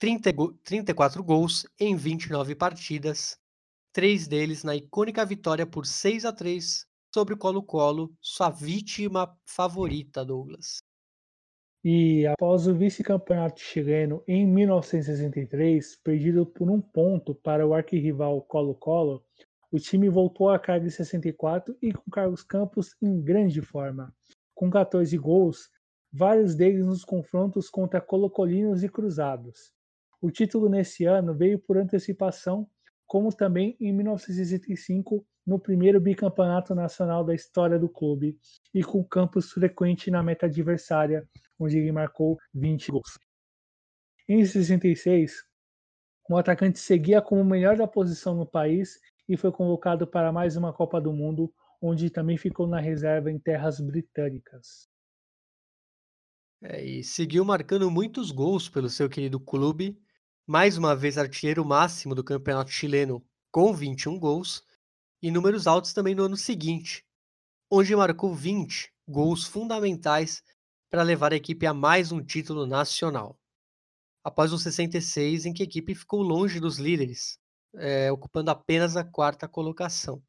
B: 30, 34 gols em 29 partidas, três deles na icônica vitória por 6 a 3 sobre o Colo-Colo, sua vítima favorita, Douglas.
A: E após o vice-campeonato chileno em 1963, perdido por um ponto para o arquirrival Colo-Colo, o time voltou à carga em 64 e com Carlos Campos em grande forma. Com 14 gols, vários deles nos confrontos contra colocolinos e cruzados. O título nesse ano veio por antecipação, como também em 1965, no primeiro bicampeonato nacional da história do clube, e com Campos frequente na meta adversária, onde ele marcou 20 gols. Em 66, o atacante seguia como o melhor da posição no país e foi convocado para mais uma Copa do Mundo, onde também ficou na reserva em terras britânicas.
B: É, e seguiu marcando muitos gols pelo seu querido clube, mais uma vez artilheiro máximo do campeonato chileno com 21 gols, e números altos também no ano seguinte, onde marcou 20 gols fundamentais para levar a equipe a mais um título nacional. Após o 66, em que a equipe ficou longe dos líderes, é, ocupando apenas a quarta colocação.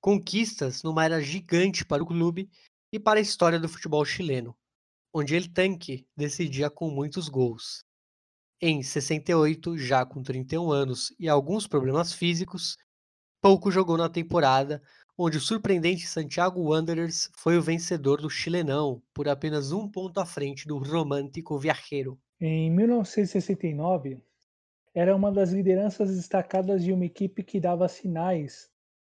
B: Conquistas numa era gigante para o clube e para a história do futebol chileno, onde ele tanque decidia com muitos gols. Em 68, já com 31 anos e alguns problemas físicos, pouco jogou na temporada, onde o surpreendente Santiago Wanderers foi o vencedor do Chilenão, por apenas um ponto à frente do Romântico Viajero.
A: Em 1969, era uma das lideranças destacadas de uma equipe que dava sinais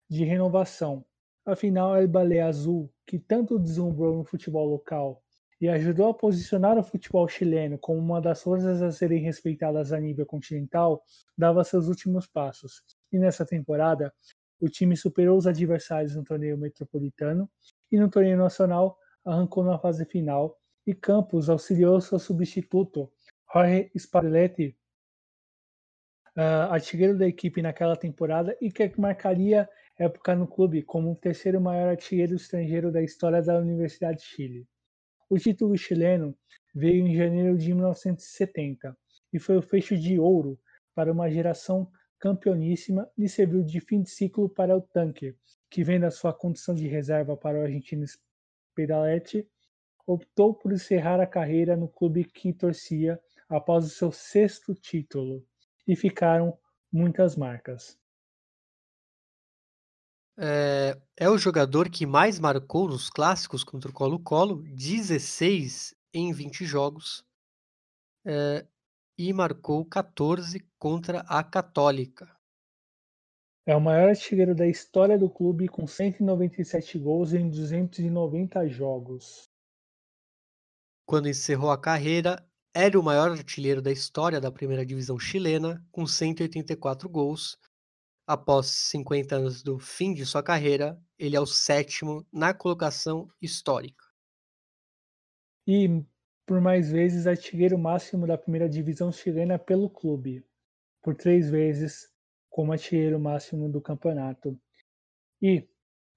A: de renovação. Afinal, El Balé Azul, que tanto deslumbrou no futebol local e ajudou a posicionar o futebol chileno como uma das forças a serem respeitadas a nível continental, dava seus últimos passos. E nessa temporada, o time superou os adversários no torneio metropolitano e no torneio nacional arrancou na fase final e Campos auxiliou seu substituto, Jorge Spalletti, uh, artilheiro da equipe naquela temporada e que marcaria época no clube como o terceiro maior artilheiro estrangeiro da história da Universidade de Chile. O título chileno veio em janeiro de 1970 e foi o fecho de ouro para uma geração campeoníssima e serviu de fim de ciclo para o Tanque, que vendo a sua condição de reserva para o argentino Pedaletti, optou por encerrar a carreira no clube que torcia após o seu sexto título, e ficaram muitas marcas.
B: É, é, o jogador que mais marcou nos clássicos contra o Colo-Colo, 16 em 20 jogos, é, e marcou 14 contra a Católica.
A: É o maior artilheiro da história do clube com 197 gols em 290 jogos.
B: Quando encerrou a carreira, era o maior artilheiro da história da primeira divisão chilena, com 184 gols, Após 50 anos do fim de sua carreira, ele é o sétimo na colocação histórica.
A: E, por mais vezes, artilheiro máximo da primeira divisão chilena pelo clube, por três vezes como artilheiro máximo do campeonato. E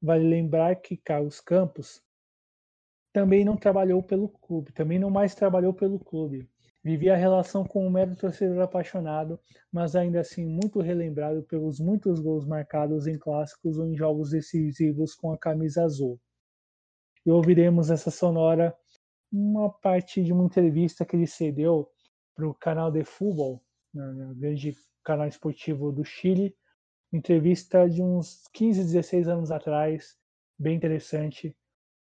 A: vale lembrar que Carlos Campos também não trabalhou pelo clube, também não mais trabalhou pelo clube. Vivia a relação com um mero torcedor apaixonado, mas ainda assim muito relembrado pelos muitos gols marcados em clássicos ou em jogos decisivos com a camisa azul. E ouviremos essa sonora uma parte de uma entrevista que ele cedeu para o canal de futebol, né, grande canal esportivo do Chile, entrevista de uns 15, 16 anos atrás, bem interessante,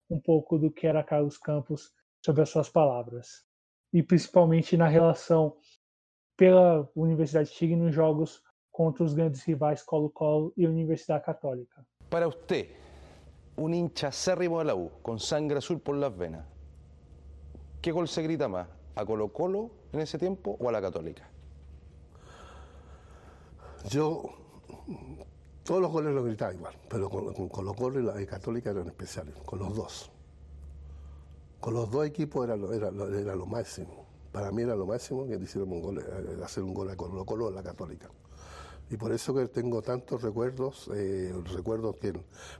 A: um pouco do que era Carlos Campos sobre as suas palavras e principalmente na relação pela Universidade de Chile nos jogos contra os grandes rivais Colo-Colo e Universidade Católica.
C: Para usted, un hincha acérrimo de la U, con sangre azul por las venas, ¿qué gol se grita más? ¿A Colo-Colo en ese tiempo o a la Católica?
D: Yo, todos los goles los gritaba igual, pero con Colo-Colo y la Católica eran especiales, con los dos con los dos equipos era lo, era, era lo máximo. Para mí era lo máximo que hicieron un gol, eh, hacer un gol a Colo Colo la Católica. Y por eso que tengo tantos recuerdos, eh, recuerdos que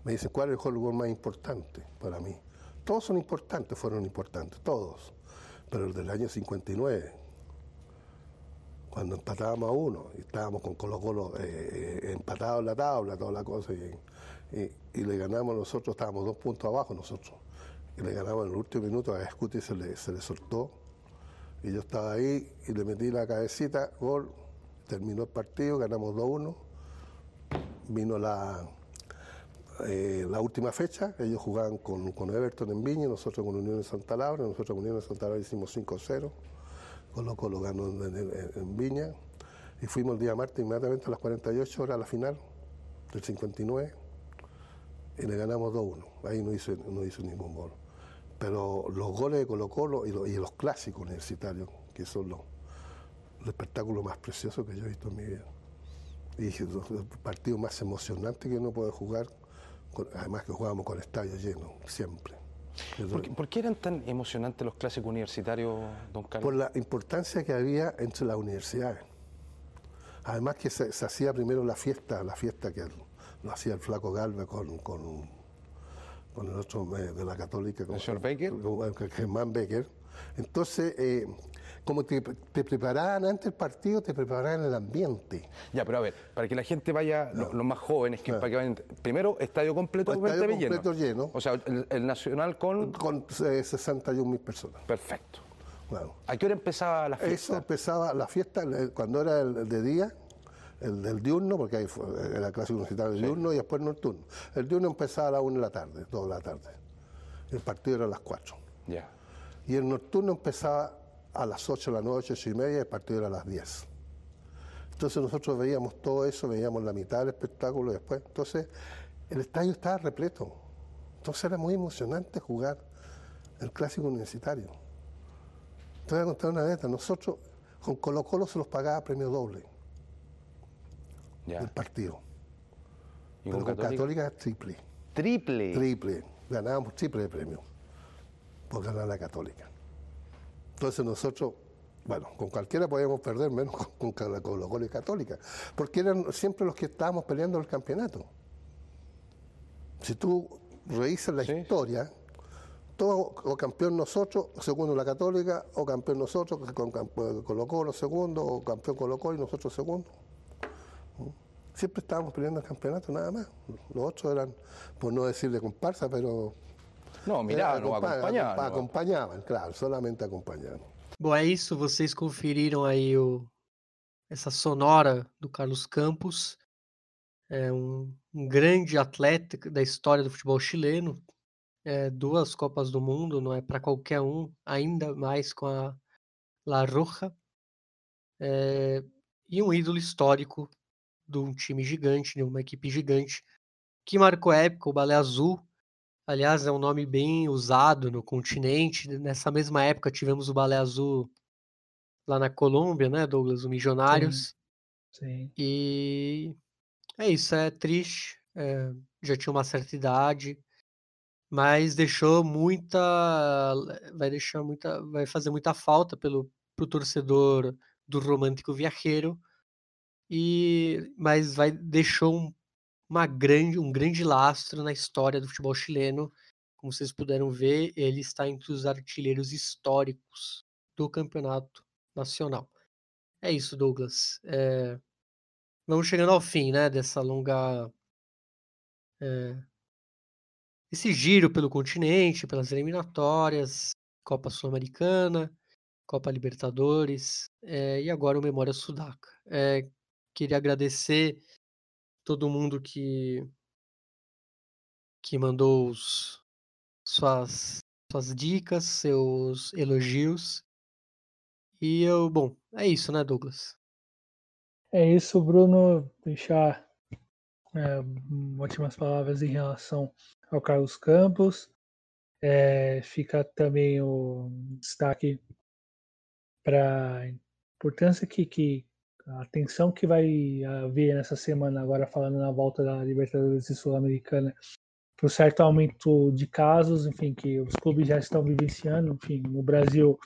D: me dicen cuál es el gol más importante para mí. Todos son importantes, fueron importantes, todos. Pero el del año 59, cuando empatábamos a uno, y estábamos con Colo Colo eh, eh, empatados en la tabla, toda la cosa, y, y, y le ganamos nosotros, estábamos dos puntos abajo nosotros le ganamos en el último minuto, a Scuti se le, se le soltó. Y yo estaba ahí y le metí la cabecita, gol, terminó el partido, ganamos 2-1, vino la, eh, la última fecha, ellos jugaban con, con Everton en Viña, nosotros con Unión de Santa Laura, nosotros con Unión de Santa Laura hicimos 5-0, Colo Colo ganó en, en, en, Viña. Y fuimos el día martes inmediatamente a las 48 horas a la final del 59 y le ganamos 2-1, ahí no hizo, no hizo ningún gol pero los goles de Colo Colo y, lo, y los clásicos universitarios, que son los, los, espectáculos más preciosos que yo he visto en mi vida. Y los, los partidos más emocionantes que uno puede jugar, con, además que jugábamos con estadio lleno, siempre.
C: ¿Por qué, ¿Por qué, eran tan emocionantes los clásicos universitarios, don Carlos?
D: Por la importancia que había entre las universidades. Además que se, se hacía primero la fiesta, la fiesta que lo hacía el flaco Galvez con, con con el otro de la católica,
C: ¿El señor Becker?
D: Germán Becker. Entonces, eh, como te, te, preparaban antes del partido, te preparaban el ambiente.
C: Ya, pero a ver, para que la gente vaya, no. los, los, más jóvenes, que, no. para que vayan, primero, estadio completo,
D: estadio completo lleno.
C: lleno. O sea, el, el, Nacional con...
D: Con eh, 61 mil personas.
C: Perfecto. ¿A qué hora empezaba la
D: Eso
C: fiesta?
D: empezaba la fiesta eh, cuando era el de día, el del diurno, porque ahí fue, era clásico universitario del diurno y después nocturno. El diurno empezaba a las 1 de la tarde, 2 de la tarde. El partido era a las 4.
C: Ya.
D: Y el nocturno empezaba a las 8 de la noche, 8 y media, y el partido era a las 10. Entonces nosotros veíamos todo eso, veíamos la mitad del espectáculo después. Entonces el estadio estaba repleto. Entonces era muy emocionante jugar el clásico universitario. Te voy a contar una neta. Nosotros con Colo Colo se los pagaba premio doble
C: Ya.
D: el partido.
C: ¿Y
D: Pero
C: con
D: con
C: Católica?
D: Católica triple.
C: Triple.
D: Triple. Ganábamos triple de premio por ganar la Católica. Entonces nosotros, bueno, con cualquiera podíamos perder, menos con, con, Colo Colo y Católica, porque eran siempre los que estábamos peleando el campeonato. Si tú revisas la
C: Sí.
D: historia, todo o campeón nosotros, segundo la Católica, o campeón nosotros, con camp- Colo Colo segundo, o campeón Colo Colo y nosotros segundo. Siempre estábamos peleando el campeonato, nada más. Los otros eran, por no decir de comparsa, pero
C: Não, miravam,
D: Era, acompa-
C: acompanhavam.
D: acompa- Acompanhavam, claro, solamente acompanhavam.
B: Bom, é isso. Vocês conferiram aí o, essa sonora do Carlos Campos, é um, um grande atleta da história do futebol chileno, é, duas Copas do Mundo, não é para qualquer um, ainda mais com a La Roja, é, e um ídolo histórico de um time gigante, de uma equipe gigante, que marcou a época, o Balé Azul. Aliás, é um nome bem usado no continente. Nessa mesma época tivemos o Balé Azul lá na Colômbia, né, Douglas? O Milionários.
A: Sim.
B: E é isso, é triste. é, já tinha uma certa idade, mas deixou muita. Vai deixar muita. Vai fazer muita falta pelo pro torcedor do Romântico Viajeiro. E, mas vai deixou um, uma grande, um grande lastro na história do futebol chileno. Como vocês puderam ver, ele está entre os artilheiros históricos do campeonato nacional. É isso, Douglas. É, vamos chegando ao fim, né, dessa longa. é, esse giro pelo continente, pelas eliminatórias, Copa Sul-Americana, Copa Libertadores é, e agora o Memória Sudaca. É, queria agradecer todo mundo que que mandou os- suas suas dicas, seus elogios. E eu, bom, é isso, né, Douglas?
A: É isso, Bruno. Deixar é, ótimas palavras em relação ao Carlos Campos. É, fica também o destaque para a importância que, que a atenção que vai haver nessa semana, agora falando na volta da Libertadores Sul-Americana, para o certo aumento de casos, enfim, que os clubes já estão vivenciando, enfim, no Brasil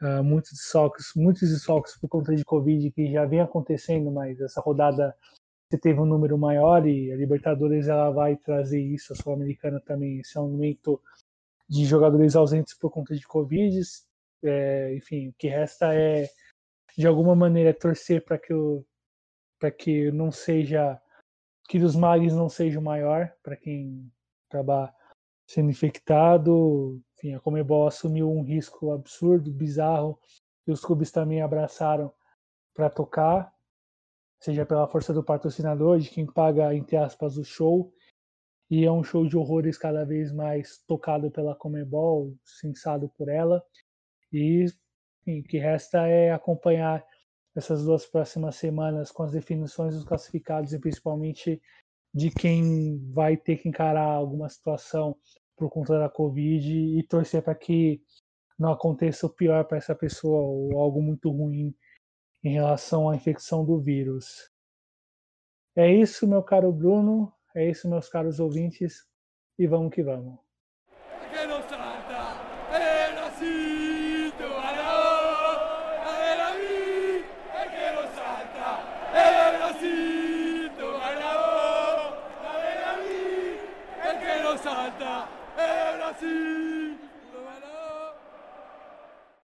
A: ah, muitos desfalques, muitos desfalques por conta de Covid que já vem acontecendo, mas essa rodada você teve um número maior e a Libertadores ela vai trazer isso, a Sul-Americana também, esse aumento de jogadores ausentes por conta de Covid. É, enfim, o que resta é de alguma maneira torcer para que o para que não seja que os males não sejam maior para quem acabar sendo infectado. Enfim, a Comebol assumiu um risco absurdo, bizarro, e os clubes também abraçaram para tocar, seja pela força do patrocinador, de quem paga, entre aspas, o show. E é um show de horrores cada vez mais tocado pela Comebol, censado por ela. E enfim, o que resta é acompanhar essas duas próximas semanas com as definições dos classificados e principalmente de quem vai ter que encarar alguma situação por conta da Covid e torcer para que não aconteça o pior para essa pessoa ou algo muito ruim em relação à infecção do vírus. É isso, meu caro Bruno, é isso, meus caros ouvintes, e vamos que vamos.